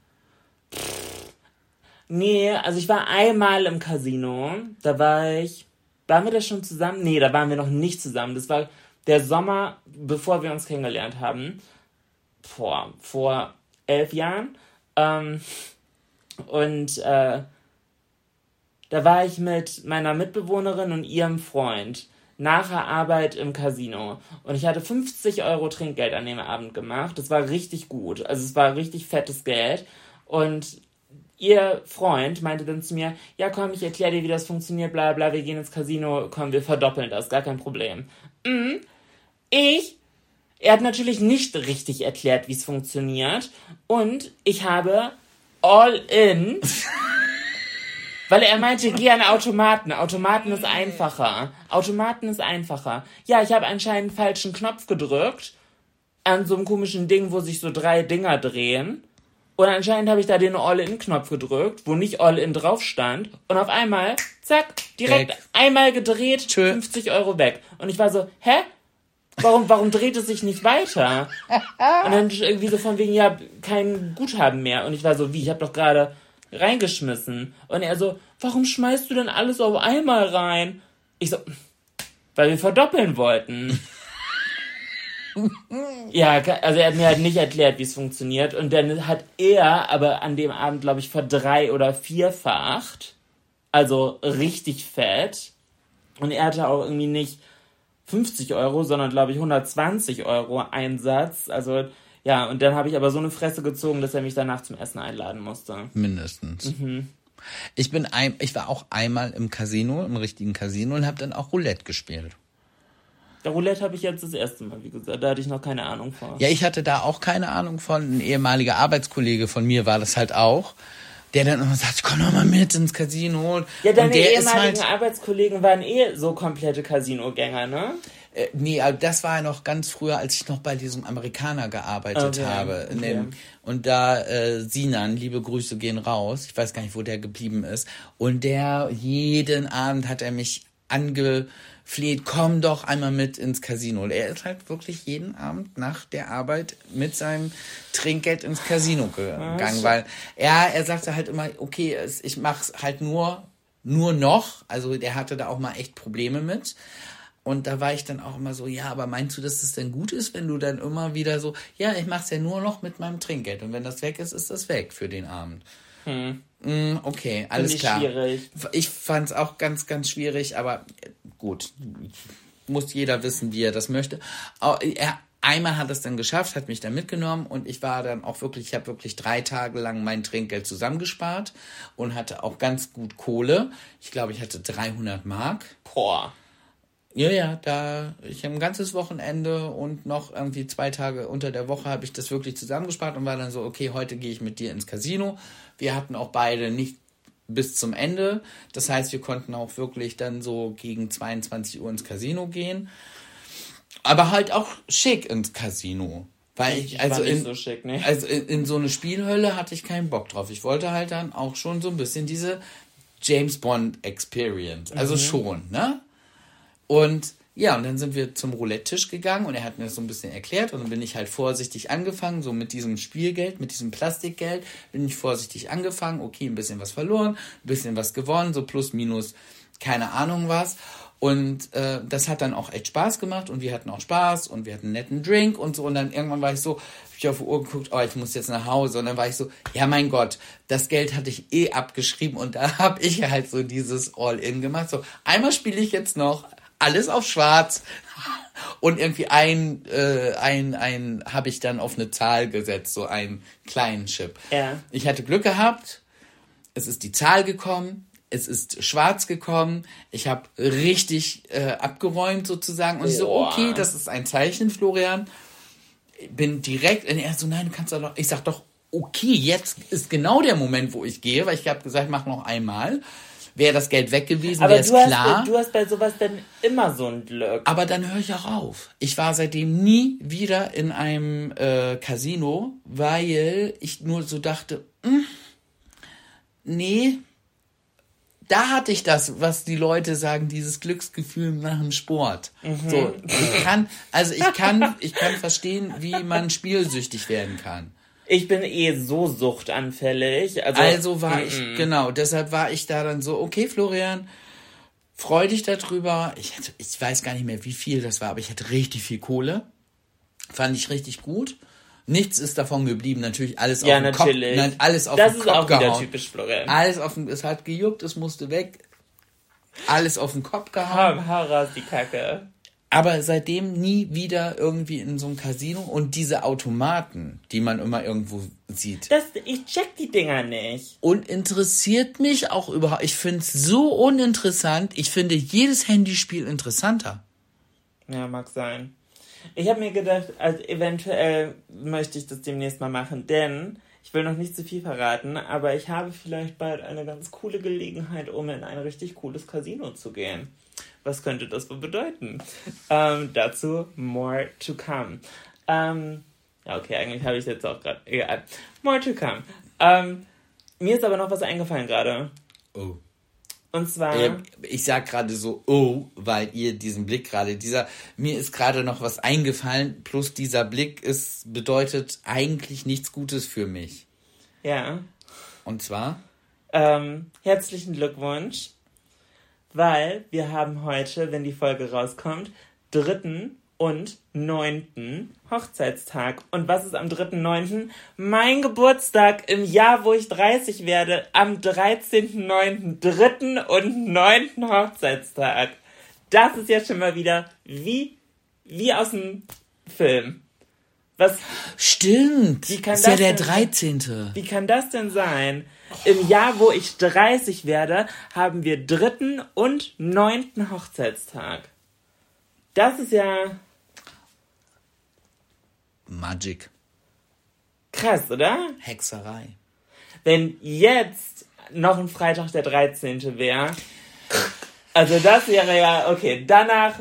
Nee, also ich war einmal im Casino. Da war ich. Waren wir da schon zusammen? Nee, da waren wir noch nicht zusammen. Das war der Sommer, bevor wir uns kennengelernt haben. Vor, vor elf Jahren. Ähm, und äh, da war ich mit meiner Mitbewohnerin und ihrem Freund nach der Arbeit im Casino. Und ich hatte 50 Euro Trinkgeld an dem Abend gemacht. Das war richtig gut. Also es war richtig fettes Geld. Und ihr Freund meinte dann zu mir, ja komm, ich erkläre dir, wie das funktioniert, bla bla, wir gehen ins Casino, komm, wir verdoppeln das, gar kein Problem. Mhm. Ich, er hat natürlich nicht richtig erklärt, wie es funktioniert und ich habe all in, [laughs] weil er meinte, geh an Automaten, Automaten ist einfacher, Automaten ist einfacher. Ja, ich habe anscheinend einen falschen Knopf gedrückt, an so einem komischen Ding, wo sich so drei Dinger drehen. Und anscheinend habe ich da den All-In-Knopf gedrückt, wo nicht All-In drauf stand. Und auf einmal, zack, direkt Weg. einmal gedreht, Tschö. 50 Euro weg. Und ich war so, hä? Warum, warum dreht es sich nicht weiter? Und dann irgendwie so von wegen, ja, kein Guthaben mehr. Und ich war so, wie, ich habe doch gerade reingeschmissen. Und er so, warum schmeißt du denn alles auf einmal rein? Ich so, weil wir verdoppeln wollten. [laughs] Ja, also er hat mir halt nicht erklärt, wie es funktioniert. Und dann hat er aber an dem Abend, glaube ich, verdrei- oder vierfacht. Also richtig fett. Und er hatte auch irgendwie nicht 50 Euro, sondern, glaube ich, 120 Euro Einsatz. Also, ja, und dann habe ich aber so eine Fresse gezogen, dass er mich danach zum Essen einladen musste. Mindestens. Ich bin ein, ich war auch einmal im Casino, im richtigen Casino und habe dann auch Roulette gespielt. Der Roulette habe ich jetzt das erste Mal, wie gesagt. Da hatte ich noch keine Ahnung vor. Ja, ich hatte da auch keine Ahnung von. Ein ehemaliger Arbeitskollege von mir war das halt auch, der dann immer sagt, komm doch mal mit ins Casino. Ja, deine und der ist ehemaligen halt, Arbeitskollegen waren eh so komplette Casino-Gänger, ne? äh, nee, aber das war ja noch ganz früher, als ich noch bei diesem Amerikaner gearbeitet Okay, habe. Okay. dem, und da äh, Sinan, liebe Grüße gehen raus. Ich weiß gar nicht, wo der geblieben ist. Und der jeden Abend hat er mich angefleht, komm doch einmal mit ins Casino. Und er ist halt wirklich jeden Abend nach der Arbeit mit seinem Trinkgeld ins Casino gegangen, weil er, er sagte halt immer, okay, ich mach's halt nur, nur noch. Also der hatte da auch mal echt Probleme mit. Und da war ich dann auch immer so, ja, aber meinst du, dass es denn gut ist, wenn du dann immer wieder so, ja, ich mach's ja nur noch mit meinem Trinkgeld und wenn das weg ist, ist das weg für den Abend. Mm, okay, alles klar. schwierig. Ich fand's auch ganz, ganz schwierig, aber gut, muss jeder wissen, wie er das möchte. Au- Er, einmal hat es dann geschafft, hat mich dann mitgenommen und ich war dann auch wirklich, ich habe wirklich drei Tage lang mein Trinkgeld zusammengespart und hatte auch ganz gut Kohle. Ich glaube, ich hatte 300 Mark. Boah. Ja, ja, da ich ein ganzes Wochenende und noch irgendwie zwei Tage unter der Woche habe ich das wirklich zusammengespart und war dann so, okay, heute gehe ich mit dir ins Casino. Wir hatten auch beide nicht bis zum Ende. Das heißt, wir konnten auch wirklich dann so gegen 22 Uhr ins Casino gehen. Aber halt auch schick ins Casino. Weil ich, Ich also in, so schick, ne? also in, in so eine Spielhölle hatte ich keinen Bock drauf. Ich wollte halt dann auch schon so ein bisschen diese James Bond Experience. Also schon, ne? Und ja, und dann sind wir zum Roulette-Tisch gegangen und er hat mir das so ein bisschen erklärt und dann bin ich halt vorsichtig angefangen, so mit diesem Spielgeld, mit diesem Plastikgeld, bin ich vorsichtig angefangen, okay, ein bisschen was verloren, ein bisschen was gewonnen, so plus, minus, keine Ahnung was. Und äh, das hat dann auch echt Spaß gemacht und wir hatten auch Spaß und wir hatten einen netten Drink und so. Und dann irgendwann war ich so, hab ich auf die Uhr geguckt, oh, ich muss jetzt nach Hause. Und dann war ich so, ja mein Gott, das Geld hatte ich eh abgeschrieben und da [laughs] habe ich halt so dieses All-In gemacht. So, einmal spiele ich jetzt noch alles auf schwarz und irgendwie ein, äh, ein, ein habe ich dann auf eine Zahl gesetzt, so einen kleinen Chip. Ja. Ich hatte Glück gehabt, es ist die Zahl gekommen, es ist schwarz gekommen, ich habe richtig äh, abgeräumt sozusagen und ich so, okay, das ist ein Zeichen, Florian. Bin direkt, und er so, nein, du kannst doch, ich sag doch, okay, jetzt ist genau der Moment, wo ich gehe, weil ich habe gesagt, mach noch einmal. Wäre das Geld weg gewesen, wäre es du hast, klar. du hast bei sowas dann immer so ein Glück. Aber dann höre ich auch auf. Ich war seitdem nie wieder in einem äh, Casino, weil ich nur so dachte, hm, nee, da hatte ich das, was die Leute sagen, dieses Glücksgefühl nach dem Sport. So, ich kann, also ich kann, ich kann verstehen, wie man spielsüchtig werden kann. Ich bin eh so suchtanfällig. Also, Also war ich, genau, deshalb war ich da dann so, okay, Florian, freu dich darüber. Ich hatte, ich weiß gar nicht mehr, wie viel das war, aber ich hatte richtig viel Kohle. Fand ich richtig gut. Nichts ist davon geblieben, natürlich alles Ja, auf den natürlich. Kopf, nein, alles auf das den ist Kopf auch wieder gehauen. typisch Florian. Alles auf den, es hat gejuckt, es musste weg. Alles auf den Kopf gehauen. Raus die Kacke. Aber seitdem nie wieder irgendwie in so einem Casino und diese Automaten, die man immer irgendwo sieht. Das, ich check die Dinger nicht. Und interessiert mich auch überhaupt. Ich finde es so uninteressant. Ich finde jedes Handyspiel interessanter. Ja, mag sein. Ich habe mir gedacht, also eventuell möchte ich das demnächst mal machen, denn ich will noch nicht zu viel verraten, aber ich habe vielleicht bald eine ganz coole Gelegenheit, um in ein richtig cooles Casino zu gehen. Was könnte das wohl bedeuten? Ähm, dazu more to come. Ähm, ja, okay, eigentlich habe ich es jetzt auch gerade. Egal. More to come. Ähm, mir ist aber noch was eingefallen gerade. Oh. Und zwar. Äh, Ich sag gerade so, oh, weil ihr diesen Blick gerade, dieser, mir ist gerade noch was eingefallen, plus dieser Blick ist, bedeutet eigentlich nichts Gutes für mich. ja. Und zwar, Ähm, herzlichen Glückwunsch, weil wir haben heute, wenn die Folge rauskommt, dritten und neunten Hochzeitstag. Und was ist am dritten neunten? Mein Geburtstag im Jahr, wo ich 30 werde, am 13.9. dritten und neunten Hochzeitstag. Das ist ja schon mal wieder wie, wie aus dem Film. Was, stimmt, Wie kann ist ja das der denn- 13. Wie kann das denn sein? Im Jahr, wo ich 30 werde, haben wir dritten und neunten Hochzeitstag. Das ist ja Magic. krass, oder? Hexerei. Wenn jetzt noch ein Freitag der 13. wäre. Also das wäre ja, okay, danach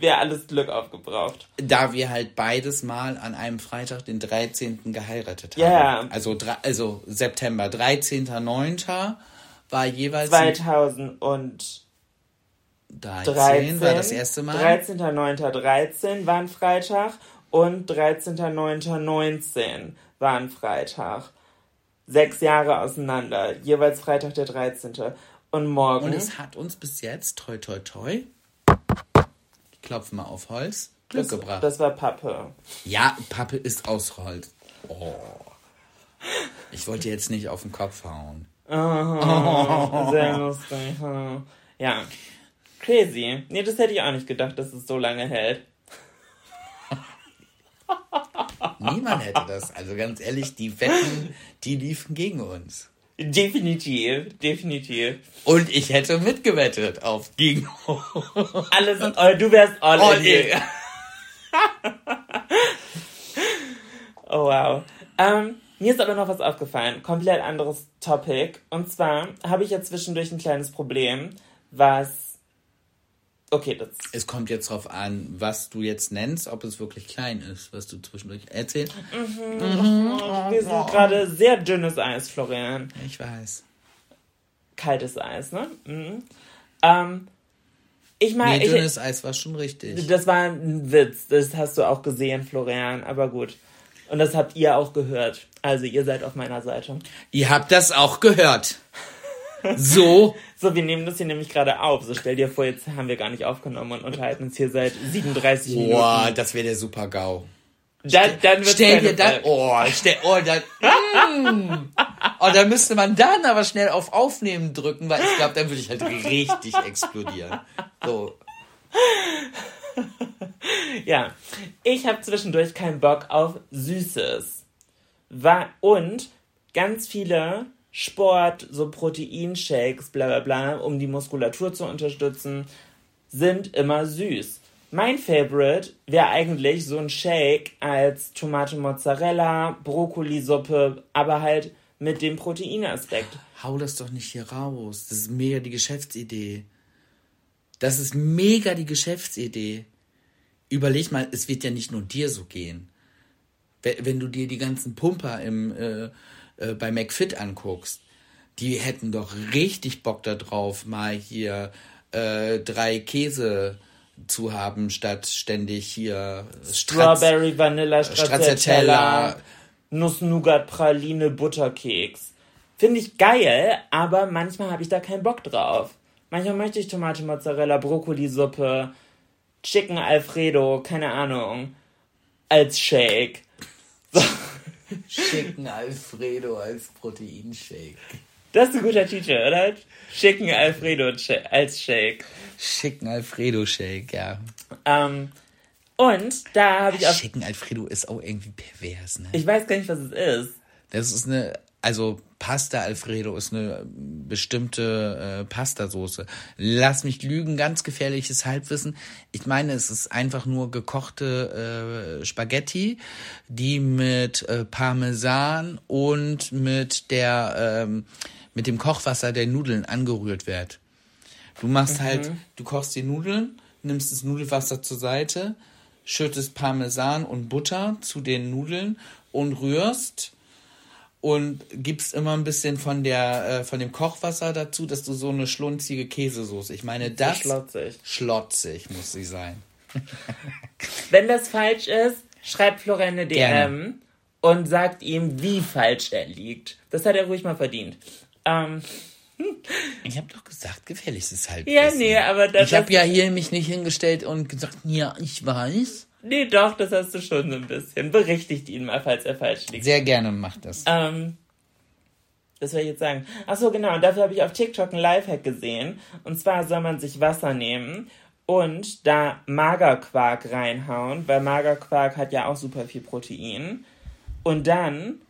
wäre alles Glück aufgebraucht. Da wir halt beides mal an einem Freitag, den 13. geheiratet haben. Ja. Also, dre- also September, 13.09. war jeweils ein 2013 13, war das erste Mal. 13.09.13 war ein Freitag und 13.09.19 war ein Freitag. Sechs Jahre auseinander, jeweils Freitag der 13. Und morgen. Und es hat uns bis jetzt, toi toi toi, ich klopfe mal auf Holz, Glück das, gebracht. das war Pappe. ja, Pappe ist aus Holz. Oh. Ich wollte jetzt nicht auf den Kopf hauen. Sehr [laughs] lustig. Ja. Crazy. Nee, das hätte ich auch nicht gedacht, dass es so lange hält. Niemand hätte das. Also ganz ehrlich, die Wetten, die liefen gegen uns. Definitiv, definitiv. Und ich hätte mitgewettet auf gegen [laughs] Alles, du wärst all, All in. in. [laughs] Oh wow. Ähm, mir ist aber noch was aufgefallen. Komplett anderes Topic. Und zwar habe ich ja zwischendurch ein kleines Problem, was. Okay, das. Es kommt jetzt drauf an, was du jetzt nennst, ob es wirklich klein ist, was du zwischendurch erzählst. Wir sind gerade sehr dünnes Eis, Florian. Ich weiß. Kaltes Eis, ne? Mhm. Ähm, ich meine, Nee, ich, dünnes Eis war schon richtig. das war ein Witz. Das hast du auch gesehen, Florian. Aber gut. Und das habt ihr auch gehört. Also ihr seid auf meiner Seite. Ihr habt das auch gehört. So, So, wir nehmen das hier nämlich gerade auf. So stell dir vor, jetzt haben wir gar nicht aufgenommen und unterhalten uns hier seit 37 Minuten. boah, das wäre der super GAU. Dann, dann wird's Stell dir dann, oh, stell, oh, dann, [laughs] mm. oh, da müsste man dann aber schnell auf Aufnehmen drücken, weil ich glaube, dann würde ich halt richtig explodieren. So, Ja, ich habe zwischendurch keinen Bock auf Süßes. War, und ganz viele Sport, so Proteinshakes, bla bla bla, um die Muskulatur zu unterstützen, sind immer süß. Mein Favorite wäre eigentlich so ein Shake als Tomate Mozzarella, Brokkolisuppe, aber halt mit dem Proteinaspekt. hau das doch nicht hier raus. Das ist mega die Geschäftsidee. Das ist mega die Geschäftsidee. Überleg mal, es wird ja nicht nur dir so gehen. We- Wenn du dir die ganzen Pumper im, äh, äh, bei McFit anguckst, die hätten doch richtig Bock darauf, mal hier äh, drei Käse zu haben, statt ständig hier Strawberry, Vanilla, Stracciatella. Stracciatella, Nuss-Nougat, Praline, Butterkeks. Finde ich geil, aber manchmal habe ich da keinen Bock drauf. Manchmal möchte ich Tomate, Mozzarella, Brokkolisuppe, Chicken Alfredo, keine Ahnung, als Shake. Chicken Alfredo als Proteinshake. Das ist ein guter Titel, oder? Chicken Alfredo als Shake. Chicken Alfredo Shake, ja. Ähm, und da habe ich auch. Chicken Alfredo ist auch irgendwie pervers, ne? Ich weiß gar nicht, was es ist. Das ist eine, also Pasta Alfredo ist eine bestimmte äh, Pastasoße. Lass mich lügen, ganz gefährliches Halbwissen. Ich meine, es ist einfach nur gekochte äh, Spaghetti, die mit äh, Parmesan und mit der ähm, mit dem Kochwasser der Nudeln angerührt wird. Du machst halt, du kochst die Nudeln, nimmst das Nudelwasser zur Seite, schüttest Parmesan und Butter zu den Nudeln und rührst und gibst immer ein bisschen von der äh, von dem Kochwasser dazu, dass du so eine schlunzige Käsesoße. Ich meine, das schlotzig. schlotzig muss sie sein. [laughs] Wenn das falsch ist, schreibt Florian eine DM Gerne. und sagt ihm, wie falsch er liegt. Das hat er ruhig mal verdient. Ähm, [laughs] Ich habe doch gesagt, gefährliches Halbwissen. ja, nee, aber das, Ich habe ja hier mich nicht hingestellt und gesagt, ja, ich weiß. Nee, doch, das hast du schon so ein bisschen. Berichtigt ihn mal, falls er falsch liegt. Sehr gerne macht das. Ähm, das soll ich jetzt sagen. Ach so, genau. Und dafür habe ich auf TikTok einen Lifehack gesehen. Und zwar soll man sich Wasser nehmen und da Magerquark reinhauen, weil Magerquark hat ja auch super viel Protein. Und dann,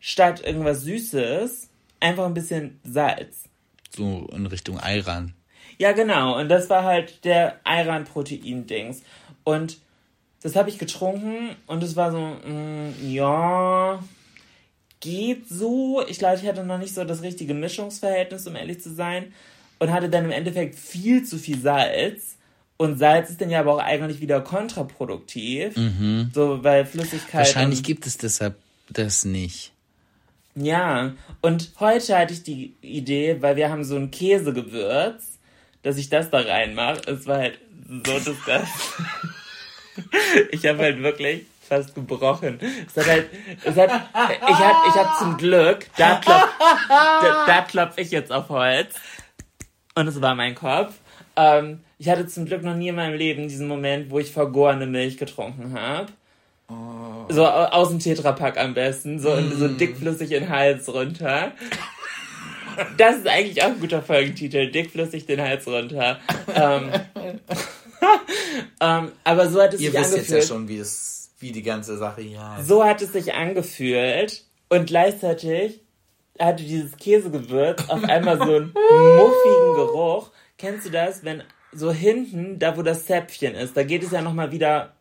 statt irgendwas Süßes, einfach ein bisschen Salz. So in Richtung Ayran. Ja, genau. Und das war halt der Ayran-Protein-Dings. Und das habe ich getrunken und es war so, mm, ja, geht so. Ich glaube, ich hatte noch nicht so das richtige Mischungsverhältnis, um ehrlich zu sein. Und hatte dann im Endeffekt viel zu viel Salz. Und Salz ist dann ja aber auch eigentlich wieder kontraproduktiv. So, weil Flüssigkeit. Wahrscheinlich gibt es deshalb das nicht. ja, und heute hatte ich die Idee, weil wir haben so ein Käsegewürz, dass ich das da reinmache. Es war halt so disgusting. [laughs] ich habe halt wirklich fast gebrochen. Es hat halt, es hat, ich hab, ich hab zum Glück, da klopf, da, da klopf ich jetzt auf Holz. Und es war mein Kopf. Ähm, ich hatte zum Glück noch nie in meinem Leben diesen Moment, wo ich vergorene Milch getrunken habe. So au- aus dem Tetrapack am besten, so, so dickflüssig in den Hals runter. Das ist eigentlich auch ein guter Folgentitel, dickflüssig den Hals runter. Ähm, [laughs] [laughs] ähm, aber so hat es Ihr sich wisst jetzt angefühlt. ja schon, wie es, wie die ganze Sache hier heißt. So hat es sich angefühlt und gleichzeitig hatte dieses Käsegewürz auf einmal so einen [laughs] muffigen Geruch. Kennst du das, wenn so hinten, da wo das Zäpfchen ist, da geht es ja nochmal wieder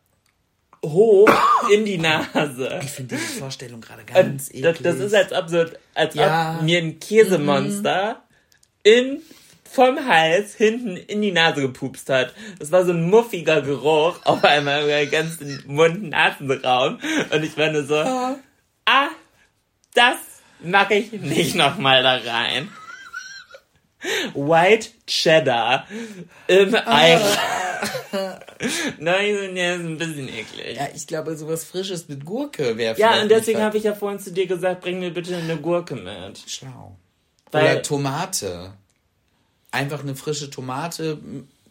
hoch [coughs] in die Nase. Ich finde diese Vorstellung gerade ganz Und das, eklig. das ist, als so, als Ja. Mhm. ob mir ein Käsemonster in, vom Hals hinten in die Nase gepupst hat. Das war so ein muffiger Geruch auf einmal über den ganzen Mund-Nasenraum. Und ich war nur so, ah, das mache ich nicht nochmal da rein. White Cheddar im Ei. [laughs] Nein, der ist ein bisschen eklig. ja, ich glaube, sowas Frisches mit Gurke wäre Ja, und deswegen habe ich ja vorhin zu dir gesagt, bring mir bitte eine Gurke mit. Schlau. Weil- Oder Tomate. Einfach eine frische Tomate,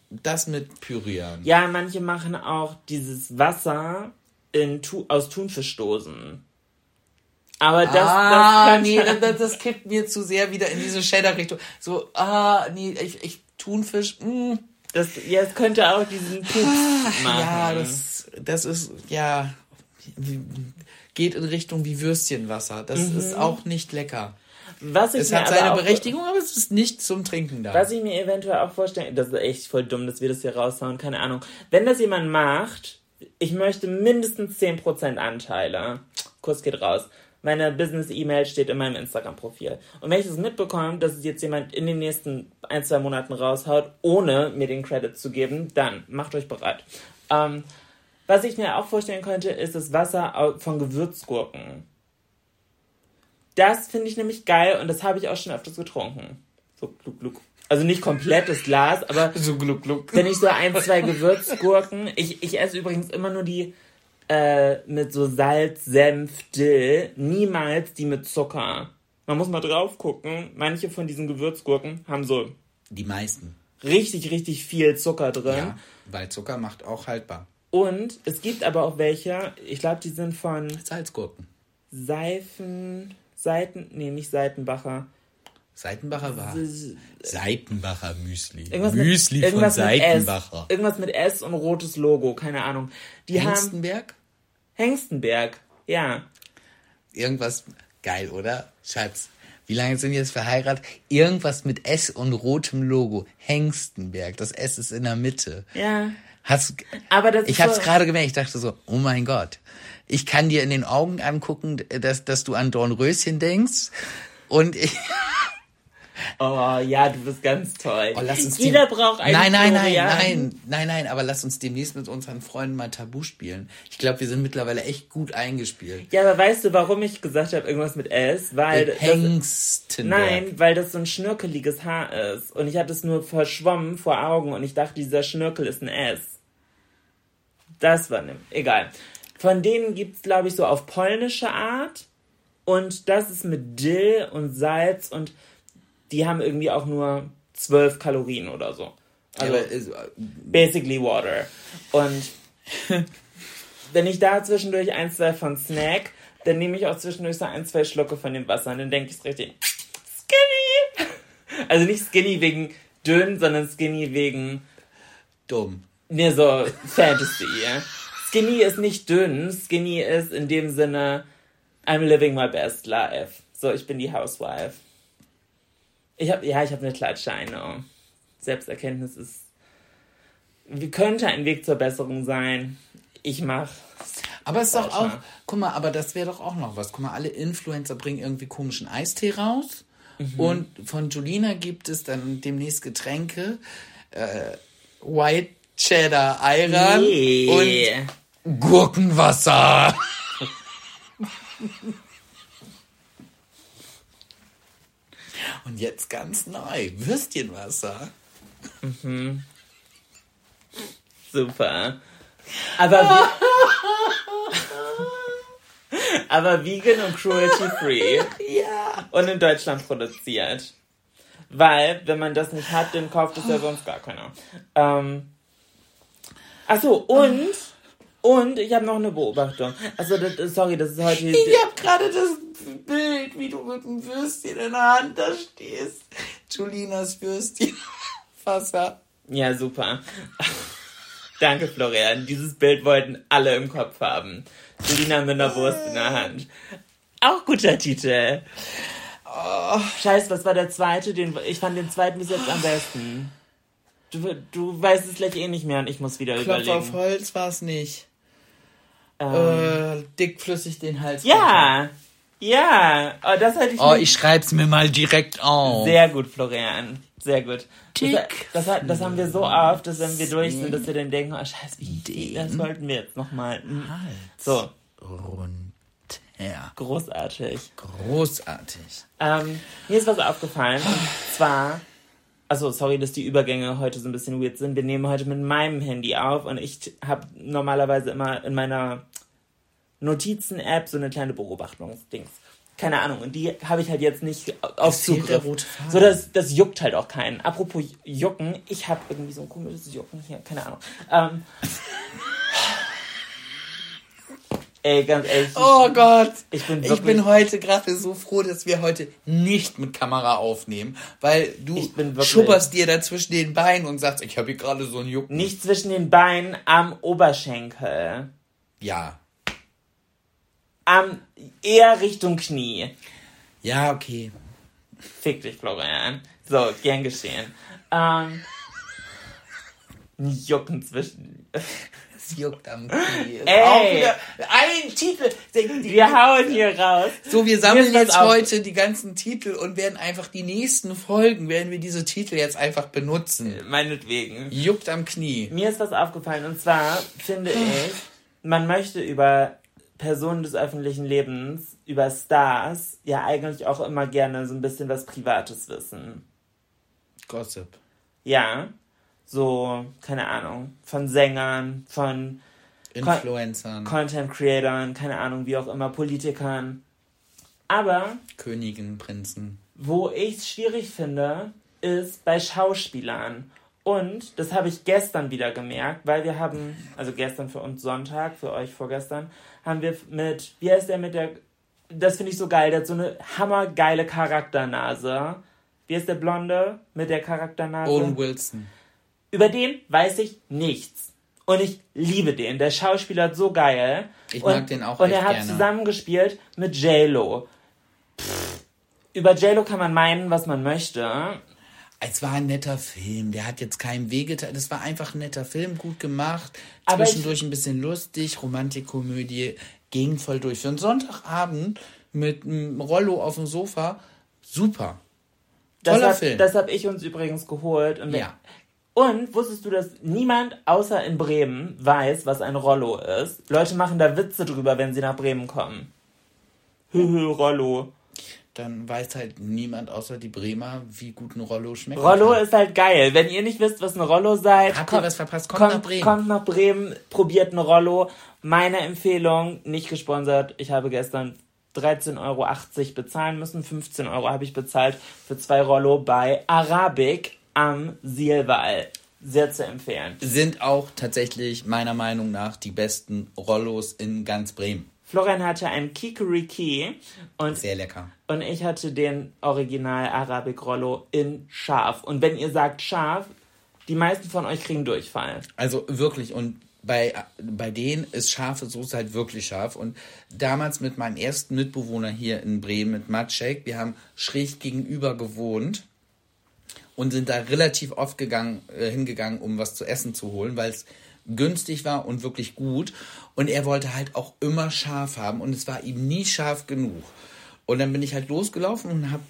das mit pürieren. Ja, manche machen auch dieses Wasser in tu aus Thunfischdosen. Aber das, ah, das nee, das, das kippt mir zu sehr wieder in diese Cheddar-Richtung. So, ah, nee, ich, ich Thunfisch, mh. das, ja, es könnte auch diesen Pups machen. Ja, das, das ist, ja, geht in Richtung wie Würstchenwasser. Das ist auch nicht lecker. Was ich Es mir hat seine auch, Berechtigung, aber es ist nicht zum Trinken da. Was ich mir eventuell auch vorstellen, das ist echt voll dumm, dass wir das hier raushauen, keine Ahnung. Wenn das jemand macht, ich möchte mindestens 10% Anteile. Kurs geht raus. Meine Business-E-Mail steht in meinem Instagram-Profil. Und wenn ich das mitbekomme, dass es jetzt jemand in den nächsten ein, zwei Monaten raushaut, ohne mir den Credit zu geben, dann macht euch bereit. Ähm, was ich mir auch vorstellen könnte, ist das Wasser von Gewürzgurken. Das finde ich nämlich geil und das habe ich auch schon öfters getrunken. So gluck, gluck. Also nicht komplettes Glas, aber [laughs] So gluck, gluck. wenn ich so ein, zwei Gewürzgurken. Ich, ich esse übrigens immer nur die äh, mit so Salz, Senf, Dill. Niemals die mit Zucker. Man muss mal drauf gucken. Manche von diesen Gewürzgurken haben so Die meisten. richtig, richtig viel Zucker drin. Ja, weil Zucker macht auch haltbar. Und es gibt aber auch welche, ich glaube, die sind von Salzgurken. Seifen, Seiten, nee, nicht Seitenbacher. Seitenbacher war. Seitenbacher Müsli. Irgendwas Müsli mit, von irgendwas mit S. Seitenbacher. Irgendwas mit S und rotes Logo, keine Ahnung. Die haben Hengstenberg? Hengstenberg, ja. Irgendwas geil, oder? Schatz. Wie lange sind wir jetzt verheiratet? Irgendwas mit S und rotem Logo. Hengstenberg. Das S ist in der Mitte. Ja. Hast, Aber das ich habe es gerade gemerkt. Ich dachte so, oh mein Gott. Ich kann dir in den Augen angucken, dass, dass du an Dornröschen denkst. Und ich, [laughs] Oh ja, du bist ganz toll. Oh, lass uns Jeder braucht einen Nein, nein, nein, nein, nein, nein, aber lass uns demnächst mit unseren Freunden mal Tabu spielen. Ich glaube, wir sind mittlerweile echt gut eingespielt. Ja, aber weißt du, warum ich gesagt habe, irgendwas mit S? Weil das, Hengstenberg. Nein, weil das so ein schnörkeliges Haar ist. Und ich hatte es nur verschwommen vor Augen und ich dachte, dieser Schnörkel ist ein S. Das war ne, egal. Von denen gibt's glaube ich, so auf polnische Art. Und das ist mit Dill und Salz und die haben irgendwie auch nur 12 Kalorien oder so. Also, aber, äh, basically water. Und wenn ich da zwischendurch ein, zwei von Snack, dann nehme ich auch zwischendurch so ein, zwei Schlucke von dem Wasser und dann denke ich so richtig, skinny! Also nicht skinny wegen dünn, sondern skinny wegen, dumm. ne, so Fantasy. ja. Skinny ist nicht dünn, skinny ist in dem Sinne, I'm living my best life. So, ich bin die Housewife. Ich hab, ja, ich habe eine Klatsche, I know. Selbsterkenntnis ist, wie könnte ein Weg zur Besserung sein. Ich mach. Aber es ist doch auch, guck mal, aber das wäre doch auch noch was. Guck mal, alle Influencer bringen irgendwie komischen Eistee raus. Und von Julina gibt es dann demnächst Getränke. Äh, White Cheddar Ayran Nee. und Gurkenwasser. und jetzt ganz neu, Würstchenwasser. Super. Aber, wie, [laughs] aber vegan und cruelty free. Ja. Und in Deutschland produziert. Weil, wenn man das nicht hat, dann kauft es ja sonst gar keiner. Ähm, Achso, und, und ich habe noch eine Beobachtung. Also, das, sorry, das ist heute. Ich hab gerade das Bild, wie du mit dem Würstchen in der Hand da stehst. Julinas Würstchen. Wasser. Ja, super. [laughs] Danke, Florian. Dieses Bild wollten alle im Kopf haben. Selina mit einer Wurst in der Hand. Auch guter Titel. Scheiße, was war der zweite? Den, ich fand den zweiten bis jetzt am besten. Du, du weißt es gleich eh nicht mehr und ich muss wieder Klopf auf überlegen. Holz war's nicht. Ähm, Äh, dickflüssig den Hals. ja, ja. Oh, das hätte ich Oh, nicht- ich schreib's mir mal direkt auf. Sehr gut, Florian. Sehr gut. Das, Dick. das, hat- das haben wir so oft, dass wenn wir durch sind, dass wir dann denken, oh scheiße, Den das wollten wir jetzt nochmal. So, Runter. großartig. Großartig. Ähm, mir ist was aufgefallen. Und zwar, also sorry, dass die Übergänge heute so ein bisschen weird sind. Wir nehmen heute mit meinem Handy auf und ich habe normalerweise immer in meiner Notizen-App so eine kleine Beobachtungsdings. Keine Ahnung. Und die habe ich halt jetzt nicht auf Zugriff. So, das, das juckt halt auch keinen. Apropos Jucken, ich habe irgendwie so ein komisches Jucken hier. Keine Ahnung. Ähm, [laughs] ey, ganz ehrlich. Oh Gott. Ich bin ich wirklich- bin heute gerade so froh, dass wir heute nicht mit Kamera aufnehmen, weil du Ich schubberst dir da zwischen den Beinen und sagst, ich habe hier gerade so einen Jucken. Nicht zwischen den Beinen, am Oberschenkel. Ja. Am, eher Richtung Knie. Ja, okay. Fick dich, Florian. So, gern geschehen. Ähm, Jucken zwischen. Es juckt am Knie. Ey. Wieder ein Titel. Wir hauen hier raus. So, wir sammeln jetzt auf- heute die ganzen Titel und werden einfach die nächsten Folgen, werden wir diese Titel jetzt einfach benutzen. Meinetwegen. Juckt am Knie. Mir ist was aufgefallen und zwar finde ich, man möchte über Personen des öffentlichen Lebens über Stars ja eigentlich auch immer gerne so ein bisschen was Privates wissen. Gossip. Ja, so, keine Ahnung, von Sängern, von Influencern. Content Creatern, keine Ahnung, wie auch immer, Politikern. Aber Königen, Prinzen. wo ich es schwierig finde, ist bei Schauspielern. Und das habe ich gestern wieder gemerkt, weil wir haben, also gestern für uns Sonntag, für euch vorgestern, haben wir mit, wie heißt der mit der, das finde ich so geil, der hat so eine hammergeile Charakternase. Wie ist der Blonde mit der Charakternase? Owen Wilson. Über den weiß ich nichts. Und ich liebe den. Der Schauspieler hat so geil. Ich und, mag den auch Und er hat gerne. zusammengespielt mit J-Lo. Über J-Lo kann man meinen, was man möchte. Es war ein netter Film. Der hat jetzt keinem wehgetan. Das war einfach ein netter Film, gut gemacht. Zwischendurch ein bisschen lustig, Romantikkomödie, ging voll durch. Für einen Sonntagabend mit einem Rollo auf dem Sofa, super. Das Toller hab, Film. Das habe ich uns übrigens geholt. Und, Ja. Und wusstest du, dass niemand außer in Bremen weiß, was ein Rollo ist? Leute machen da Witze drüber, wenn sie nach Bremen kommen. Hühü, Rollo. Dann weiß halt niemand außer die Bremer, wie gut ein Rollo schmeckt. Rollo ist halt geil. Wenn ihr nicht wisst, was ein Rollo seid, Habt ihr was verpasst? Kommt nach Bremen. Kommt nach Bremen, probiert ein Rollo. Meine Empfehlung, nicht gesponsert. Ich habe gestern 13,80 Euro bezahlen müssen. 15 Euro habe ich bezahlt für zwei Rollo bei Arabic am Sielwall. Sehr zu empfehlen. Sind auch tatsächlich meiner Meinung nach die besten Rollos in ganz Bremen. Florian hatte einen Kikeriki und, Sehr lecker. und ich hatte den Original Arabic Rollo in scharf. Und wenn ihr sagt scharf, die meisten von euch kriegen Durchfall. Also wirklich und bei, bei denen ist scharfe Soße halt wirklich scharf. Und damals mit meinem ersten Mitbewohner hier in Bremen, mit Maciek, wir haben schräg gegenüber gewohnt und sind da relativ oft gegangen, äh, hingegangen, um was zu essen zu holen, weil es günstig war und wirklich gut. Und er wollte halt auch immer scharf haben und es war ihm nie scharf genug. Und dann bin ich halt losgelaufen und habe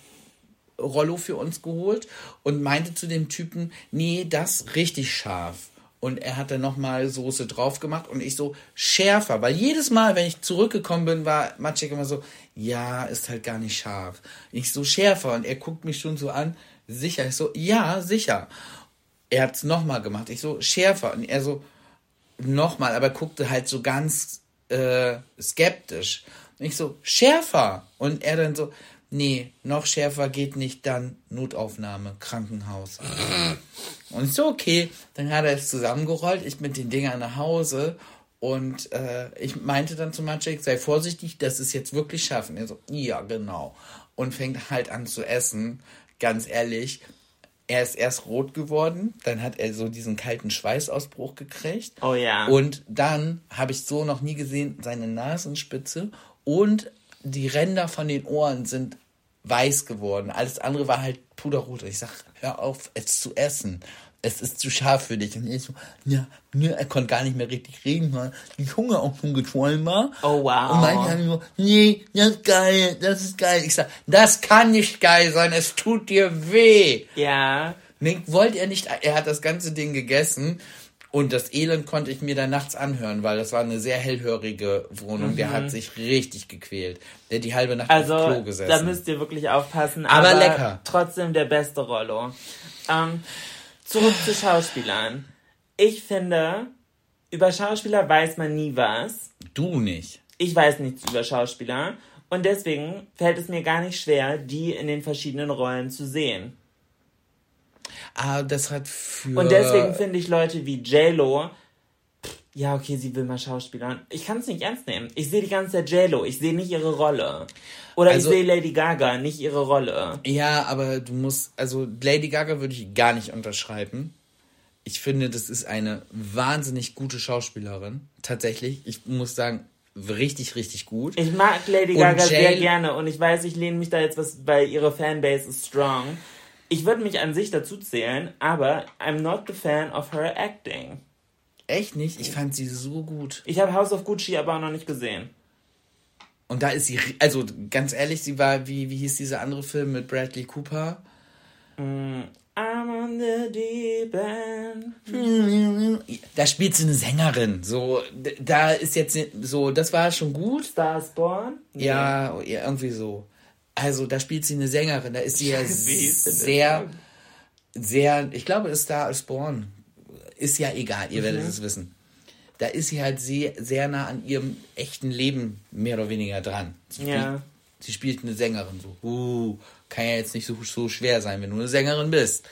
Rollo für uns geholt und meinte zu dem Typen, nee, das richtig scharf. Und er hat dann nochmal Soße drauf gemacht und ich so schärfer, weil jedes Mal, wenn ich zurückgekommen bin, war Maciek immer so, ja, ist halt gar nicht scharf. Ich so schärfer und er guckt mich schon so an, sicher. Ich so, ja, sicher. Er hat's nochmal gemacht. Ich so, schärfer. Und er so, nochmal, aber guckte halt so ganz äh, skeptisch. Und ich so, schärfer. Und er dann so, nee, noch schärfer geht nicht, dann Notaufnahme, Krankenhaus. Und ich so, okay, dann hat er es zusammengerollt, ich mit den Dingern nach Hause und äh, ich meinte dann zu Maciek, sei vorsichtig, das ist jetzt wirklich scharf. Und er so, ja, genau. Und fängt halt an zu essen, ganz ehrlich. Er ist erst rot geworden, dann hat er so diesen kalten Schweißausbruch gekriegt. Oh ja. Und dann habe ich so noch nie gesehen, seine Nasenspitze und die Ränder von den Ohren sind weiß geworden. Alles andere war halt puderrot. Ich sag, hör auf, es zu essen. Es ist zu scharf für dich. Und ich so, ja, ja, er konnte gar nicht mehr richtig reden, weil die Zunge auch schon geschwollen war. Oh, wow. Und manche haben so, nee, das ist geil, das ist geil. Ich sag, das kann nicht geil sein, es tut dir weh. Ja. Nee, wollte er nicht. Er hat das ganze Ding gegessen und das Elend konnte ich mir dann nachts anhören, weil das war eine sehr hellhörige Wohnung. Der hat sich richtig gequält. Der hat die halbe Nacht auf dem Klo Also, gesessen. da müsst ihr wirklich aufpassen. Aber Aber, lecker. Trotzdem der beste Rollo. Ähm, zurück zu Schauspielern. Ich finde, über Schauspieler weiß man nie was. du nicht. Ich weiß nichts über Schauspieler. Und deswegen fällt es mir gar nicht schwer, die in den verschiedenen Rollen zu sehen. Ah, das hat für. Und deswegen finde ich Leute wie J-Lo, ja, okay, sie will mal Schauspielern. Ich kann es nicht ernst nehmen. Ich sehe die ganze Zeit J-Lo, ich sehe nicht ihre Rolle. Oder Also- ich sehe Lady Gaga, nicht ihre Rolle. Ja, aber du musst, also Lady Gaga würde ich gar nicht unterschreiben. Ich finde, das ist eine wahnsinnig gute Schauspielerin. Tatsächlich. Ich muss sagen, richtig, richtig gut. Ich mag Lady Gaga sehr gerne und ich weiß, ich lehne mich da jetzt was, weil ihre Fanbase ist strong. Ich würde mich an sich dazu zählen, aber I'm not the fan of her acting. Echt nicht? Ich fand sie so gut. Ich habe House of Gucci aber auch noch nicht gesehen. Und da ist sie, also ganz ehrlich, sie war, wie, wie hieß dieser andere Film mit Bradley Cooper? I'm on the deep end. Da spielt sie eine Sängerin. So, da ist jetzt so, das war schon gut. Stars Born? Ja, ja, irgendwie so. Also, da spielt sie eine Sängerin. Da ist sie ja [laughs] sehr, sehr, ich glaube, es ist Star als Born. Ist ja egal, ihr Mhm. werdet es wissen. Da ist sie halt sehr, sehr nah an ihrem echten Leben mehr oder weniger dran. Sie Ja. Spielt, sie spielt eine Sängerin so. Uh, kann ja jetzt nicht so, so schwer sein, wenn du eine Sängerin bist.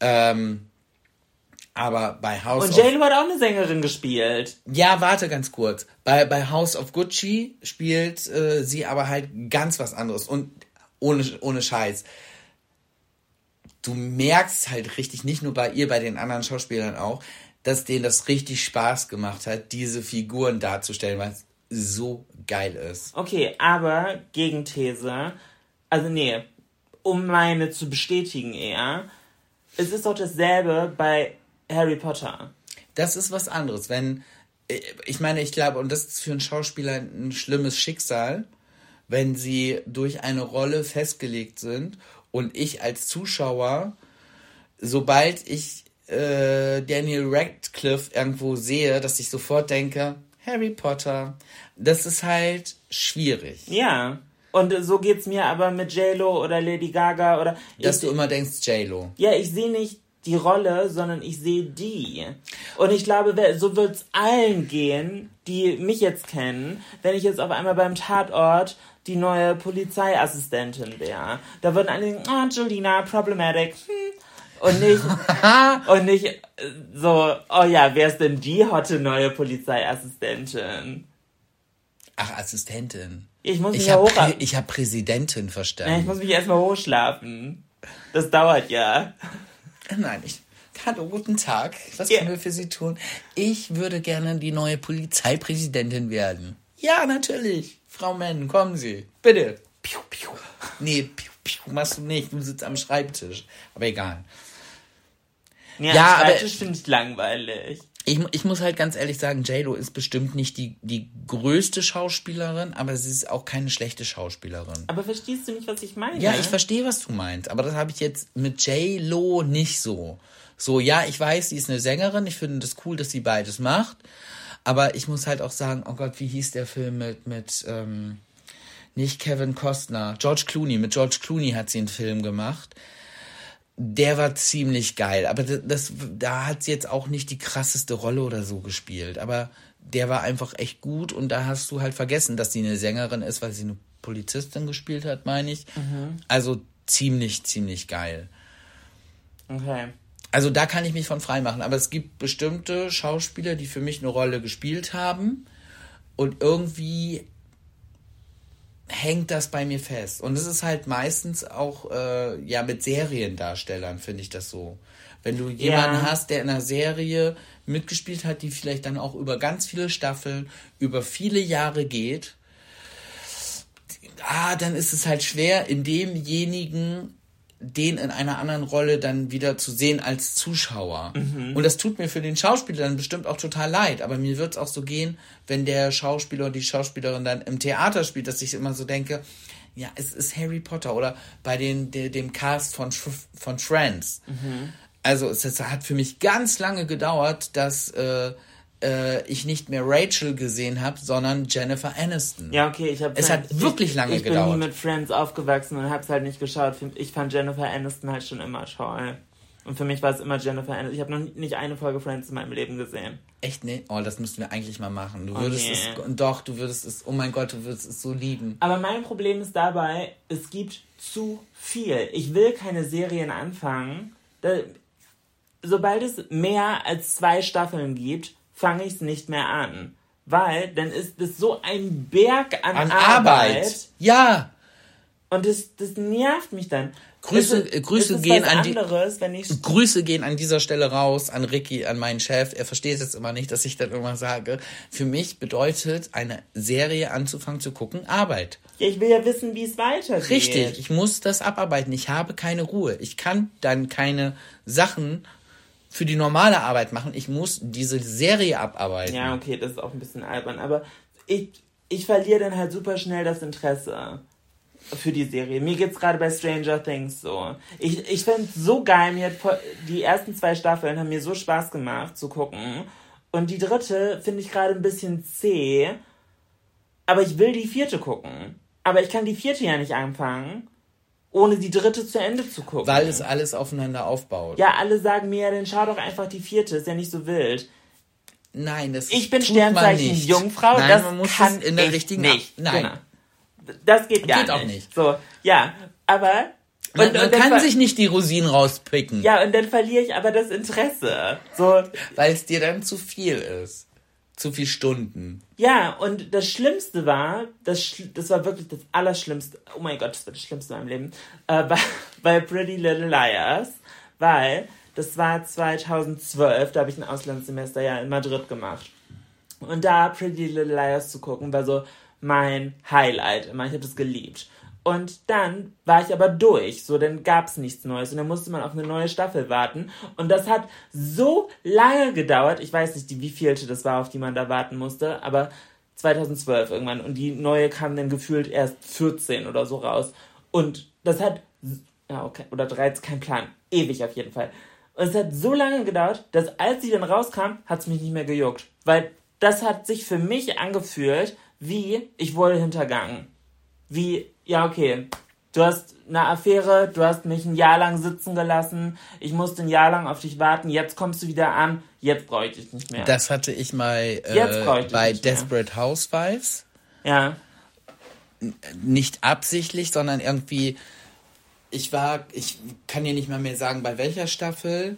Ähm, aber bei House Und JLo hat auch eine Sängerin gespielt. ja, warte ganz kurz. Bei, bei House of Gucci spielt äh, sie aber halt ganz was anderes und ohne, ohne Scheiß. Du merkst halt richtig, nicht nur bei ihr, bei den anderen Schauspielern auch, dass denen das richtig Spaß gemacht hat, diese Figuren darzustellen, weil es so geil ist. Okay, aber Gegenthese. Also nee, um meine zu bestätigen eher. Es ist doch dasselbe bei Harry Potter. Das ist was anderes. Wenn, äh, ich meine, ich glaube, und das ist für einen Schauspieler ein schlimmes Schicksal, wenn sie durch eine Rolle festgelegt sind und ich als Zuschauer, sobald ich äh, Daniel Radcliffe irgendwo sehe, dass ich sofort denke, Harry Potter, das ist halt schwierig. Ja. Und so geht's mir aber mit JLo oder Lady Gaga oder. Dass ich, du immer denkst, J-Lo. ja, ich sehe nicht die Rolle, sondern ich sehe die. Und ich glaube, so wird's allen gehen, die mich jetzt kennen, wenn ich jetzt auf einmal beim Tatort die neue Polizeiassistentin wäre. Da würden alle denken, ah, Julina, problematic. Hm. Und nicht, [laughs] und nicht äh, so, oh ja, wer ist denn die hotte neue Polizeiassistentin? Ach, Assistentin. Ich muss mich Ich ja habe hoch... Ich hab Präsidentin verstanden. Ja, ich muss mich erstmal hochschlafen. Das dauert ja. Nein, ich. Hallo, guten Tag. Was Ja. können wir für Sie tun? Ich würde gerne die neue Polizeipräsidentin werden. Ja, natürlich. Frau Menn, kommen Sie. Bitte. Piu, piu. Nee, piu, piu, machst du nicht. Du sitzt am Schreibtisch. Aber egal. Ja, Ja, am aber- Schreibtisch finde ich langweilig. Ich, ich muss halt ganz ehrlich sagen, JLo ist bestimmt nicht die, die größte Schauspielerin, aber sie ist auch keine schlechte Schauspielerin. Aber verstehst du nicht, was ich meine? Ja, ich verstehe, was du meinst, aber das habe ich jetzt mit J. Lo nicht so. So, ja, ich weiß, sie ist eine Sängerin, ich finde das cool, dass sie beides macht, aber ich muss halt auch sagen, oh Gott, wie hieß der Film mit, mit, ähm, nicht Kevin Costner, George Clooney, mit George Clooney hat sie einen Film gemacht. Der war ziemlich geil, aber das, das da hat sie jetzt auch nicht die krasseste Rolle oder so gespielt, aber der war einfach echt gut und da hast du halt vergessen, dass sie eine Sängerin ist, weil sie eine Polizistin gespielt hat, meine ich. Also ziemlich, ziemlich geil. Okay. Also da kann ich mich von frei machen, aber es gibt bestimmte Schauspieler, die für mich eine Rolle gespielt haben und irgendwie hängt das bei mir fest. Und es ist halt meistens auch äh, ja mit Seriendarstellern finde ich das so. Wenn du jemanden Ja. hast, der in einer Serie mitgespielt hat, die vielleicht dann auch über ganz viele Staffeln, über viele Jahre geht, ah, dann ist es halt schwer, in demjenigen den in einer anderen Rolle dann wieder zu sehen als Zuschauer. Und das tut mir für den Schauspieler dann bestimmt auch total leid. Aber mir wird es auch so gehen, wenn der Schauspieler und die Schauspielerin dann im Theater spielt, dass ich immer so denke, ja, es ist Harry Potter oder bei den, de, dem Cast von, von Friends. Also es, es hat für mich ganz lange gedauert, dass äh, äh, ich nicht mehr Rachel gesehen habe, sondern Jennifer Aniston. Ja, okay, ich habe Es hat wirklich lange ich, ich gedauert. bin nie mit Friends aufgewachsen und hab's halt nicht geschaut. Ich fand Jennifer Aniston halt schon immer toll. Und für mich war es immer Jennifer Aniston. Ich habe noch nicht eine Folge Friends in meinem Leben gesehen. Echt, ne? Oh, das müssten wir eigentlich mal machen. Du Oh, würdest nee. es, doch, du würdest es, oh mein Gott, du würdest es so lieben. Aber mein Problem ist dabei, es gibt zu viel. Ich will keine Serien anfangen. Da, sobald es mehr als zwei Staffeln gibt, fange ich es nicht mehr an. Weil dann ist es so ein Berg an, An Arbeit. Arbeit. Ja. Und das, das nervt mich dann. Grüße- ist- Grüße ist gehen an die- anderes, Grüße gehen an dieser Stelle raus an Ricky, an meinen Chef. Er versteht jetzt immer nicht, dass ich dann immer sage. Für mich bedeutet eine Serie anzufangen zu gucken Arbeit. Ja, ich will ja wissen, wie es weitergeht. Richtig, ich muss das abarbeiten. Ich habe keine Ruhe. Ich kann dann keine Sachen für die normale Arbeit machen. Ich muss diese Serie abarbeiten. Ja, okay, das ist auch ein bisschen albern. Aber ich, ich verliere dann halt super schnell das Interesse. für die Serie. Mir geht's gerade bei Stranger Things so. Ich, ich finde so geil. Mir hat die ersten zwei Staffeln haben mir so Spaß gemacht zu gucken. Und die dritte finde ich gerade ein bisschen zäh. Aber ich will die vierte gucken. Aber ich kann die vierte ja nicht anfangen, ohne die dritte zu Ende zu gucken. Weil es alles aufeinander aufbaut. Ja, alle sagen mir, ja, dann schau doch einfach die vierte, ist ja nicht so wild. Nein, das Ich bin Sternzeichen nicht. Jungfrau, Nein, das man muss kann in der ich richtigen nicht. Nein. Genau. Das geht gar Geht auch nicht. nicht. So, ja, aber Man, und- man und kann sich nicht die Rosinen rauspicken, ja, und dann verliere ich aber das Interesse. So, weil es dir dann zu viel ist. Zu viel Stunden. ja, und das Schlimmste war, das, Schl- das war wirklich das Allerschlimmste, oh mein Gott, das war das Schlimmste in meinem Leben, äh, [laughs] bei, bei Pretty Little Liars, weil das war 2012, da habe ich ein Auslandssemester ja in Madrid gemacht. Und da Pretty Little Liars zu gucken, war so mein Highlight immer. Ich habe das geliebt. Und dann war ich aber durch. So, dann gab's nichts Neues. Und dann musste man auf eine neue Staffel warten. Und das hat so lange gedauert. Ich weiß nicht, wie vielte das war, auf die man da warten musste. Aber 2012 irgendwann. Und die neue kam dann gefühlt erst 14 oder so raus. Und das hat, ja, okay, oder 13, kein Plan. Ewig auf jeden Fall. Und es hat so lange gedauert, dass als sie dann rauskam, hat's mich nicht mehr gejuckt. Weil das hat sich für mich angefühlt, wie ich wurde hintergangen. Wie, ja, okay, du hast eine Affäre, du hast mich ein Jahr lang sitzen gelassen, ich musste ein Jahr lang auf dich warten, jetzt kommst du wieder an, jetzt brauche ich dich nicht mehr. Das hatte ich mal ich äh, das bei nicht mehr. Desperate Housewives. ja, Nicht absichtlich, sondern irgendwie. Ich war, ich kann dir nicht mal mehr sagen, bei welcher Staffel.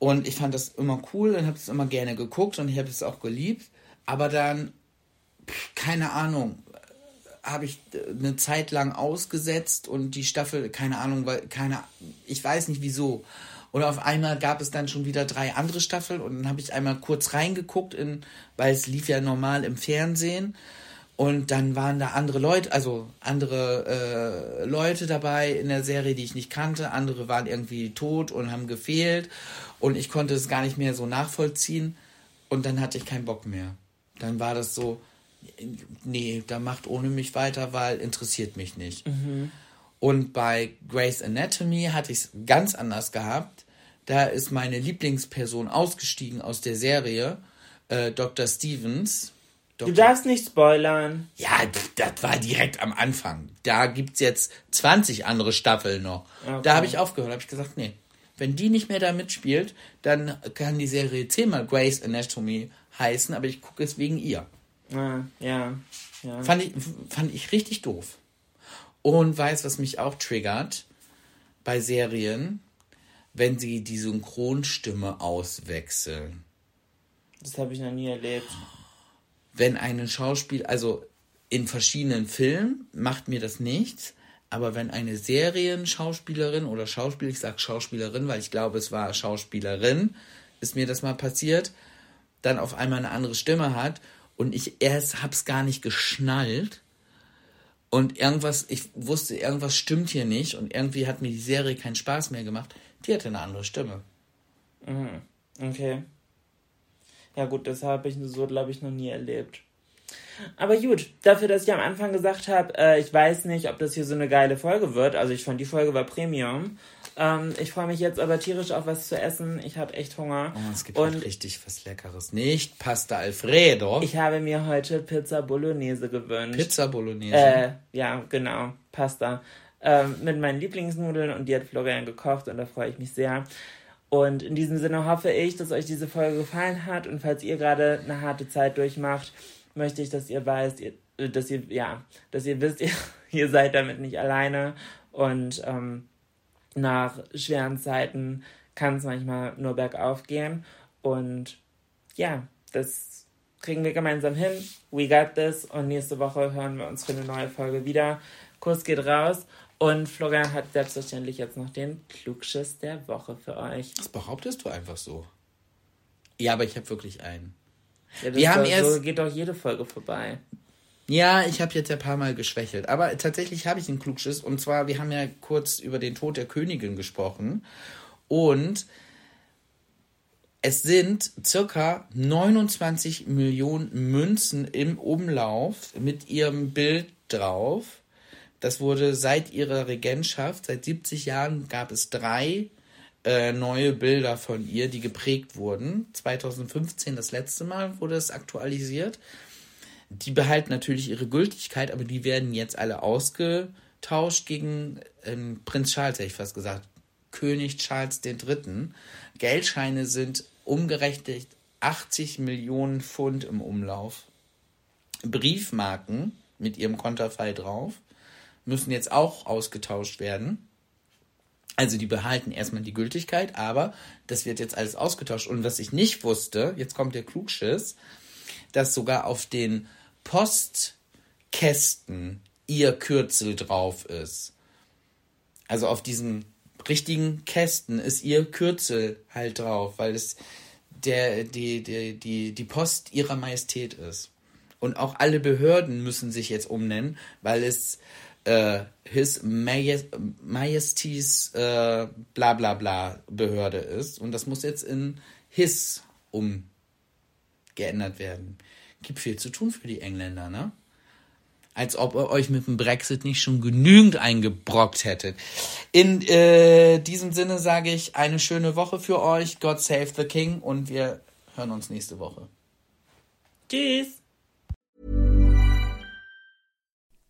Und ich fand das immer cool und habe es immer gerne geguckt und ich habe es auch geliebt. Aber dann, keine Ahnung, habe ich äh, eine Zeit lang ausgesetzt und die Staffel, keine Ahnung, weil keine, ich weiß nicht wieso. Oder auf einmal gab es dann schon wieder drei andere Staffeln und dann habe ich einmal kurz reingeguckt, in, weil es lief ja normal im Fernsehen. Und dann waren da andere Leute, also andere äh, Leute dabei in der Serie, die ich nicht kannte. Andere waren irgendwie tot und haben gefehlt. Und ich konnte es gar nicht mehr so nachvollziehen. Und dann hatte ich keinen Bock mehr. Dann war das so, nee, da macht ohne mich weiter, weil interessiert mich nicht. Und bei Grey's Anatomy hatte ich es ganz anders gehabt. Da ist meine Lieblingsperson ausgestiegen aus der Serie, äh, Dr. Stevens. du Dr. darfst nicht spoilern. Ja, das war direkt am Anfang. Da gibt's jetzt 20 andere Staffeln noch. Okay. Da habe ich aufgehört, habe ich gesagt, nee. Wenn die nicht mehr da mitspielt, dann kann die Serie zehnmal Grey's Anatomy heißen, aber ich gucke es wegen ihr. Ah, ja, ja. Fand ich, fand ich richtig doof. Und weiß, was mich auch triggert bei Serien, wenn sie die Synchronstimme auswechseln. Das habe ich noch nie erlebt. wenn eine Schauspiel, also in verschiedenen Filmen macht mir das nichts, aber wenn eine Serienschauspielerin oder Schauspieler, ich sag Schauspielerin, weil ich glaube, es war Schauspielerin, ist mir das mal passiert, dann auf einmal eine andere Stimme hat und ich erst hab's gar nicht geschnallt und irgendwas, ich wusste, irgendwas stimmt hier nicht und irgendwie hat mir die Serie keinen Spaß mehr gemacht. Die hatte eine andere Stimme. Okay. Ja gut, das habe ich so, glaube ich, noch nie erlebt. Aber gut, dafür, dass ich am Anfang gesagt habe, äh, ich weiß nicht, ob das hier so eine geile Folge wird. Also ich fand, die Folge war Premium. Ähm, ich freue mich jetzt aber tierisch auf was zu essen. Ich habe echt Hunger. Oh, es gibt Und auch richtig was Leckeres. Nicht Pasta Alfredo. ich habe mir heute Pizza Bolognese gewünscht. Pizza Bolognese. Äh, ja, genau, Pasta. Ähm, mit meinen Lieblingsnudeln und die hat Florian gekocht und da freue ich mich sehr. Und in diesem Sinne hoffe ich, dass euch diese Folge gefallen hat und falls ihr gerade eine harte Zeit durchmacht, möchte ich, dass ihr weißt, ihr, äh, dass ihr, ja, dass ihr wisst, ihr, [laughs] ihr seid damit nicht alleine und ähm, nach schweren Zeiten kann es manchmal nur bergauf gehen und ja, das kriegen wir gemeinsam hin. We got this. Und nächste Woche hören wir uns für eine neue Folge wieder. Kurs geht raus. Und Florian hat selbstverständlich jetzt noch den Klugschiss der Woche für euch. Das behauptest du einfach so. Ja, aber ich habe wirklich einen. Ja, Wir haben erst- so geht doch jede Folge vorbei. Ja, ich habe jetzt ein paar Mal geschwächelt. Aber tatsächlich habe ich einen Klugschiss. Und zwar, wir haben ja kurz über den Tod der Königin gesprochen. Und es sind circa 29 Millionen Münzen im Umlauf mit ihrem Bild drauf. Das wurde seit ihrer Regentschaft, seit 70 Jahren gab es drei äh, neue Bilder von ihr, die geprägt wurden. 2015 das letzte Mal wurde es aktualisiert. Die behalten natürlich ihre Gültigkeit, aber die werden jetzt alle ausgetauscht gegen ähm, Prinz Charles, hätte ich fast gesagt. König Charles III. Geldscheine sind umgerechnet 80 Millionen Pfund im Umlauf. Briefmarken mit ihrem Konterfei drauf müssen jetzt auch ausgetauscht werden. Also die behalten erstmal die Gültigkeit, aber das wird jetzt alles ausgetauscht. Und was ich nicht wusste, jetzt kommt der Klugschiss, dass sogar auf den Postkästen ihr Kürzel drauf ist. Also auf diesen richtigen Kästen ist ihr Kürzel halt drauf, weil es der, die, die, die, die Post ihrer Majestät ist. Und auch alle Behörden müssen sich jetzt umnennen, weil es äh, His Majesty's äh, bla bla bla Behörde ist. Und das muss jetzt in His umgeändert werden. Gibt viel zu tun für die Engländer, ne? Als ob ihr euch mit dem Brexit nicht schon genügend eingebrockt hättet. In äh, diesem Sinne sage ich eine schöne Woche für euch. God save the King und wir hören uns nächste Woche. Tschüss.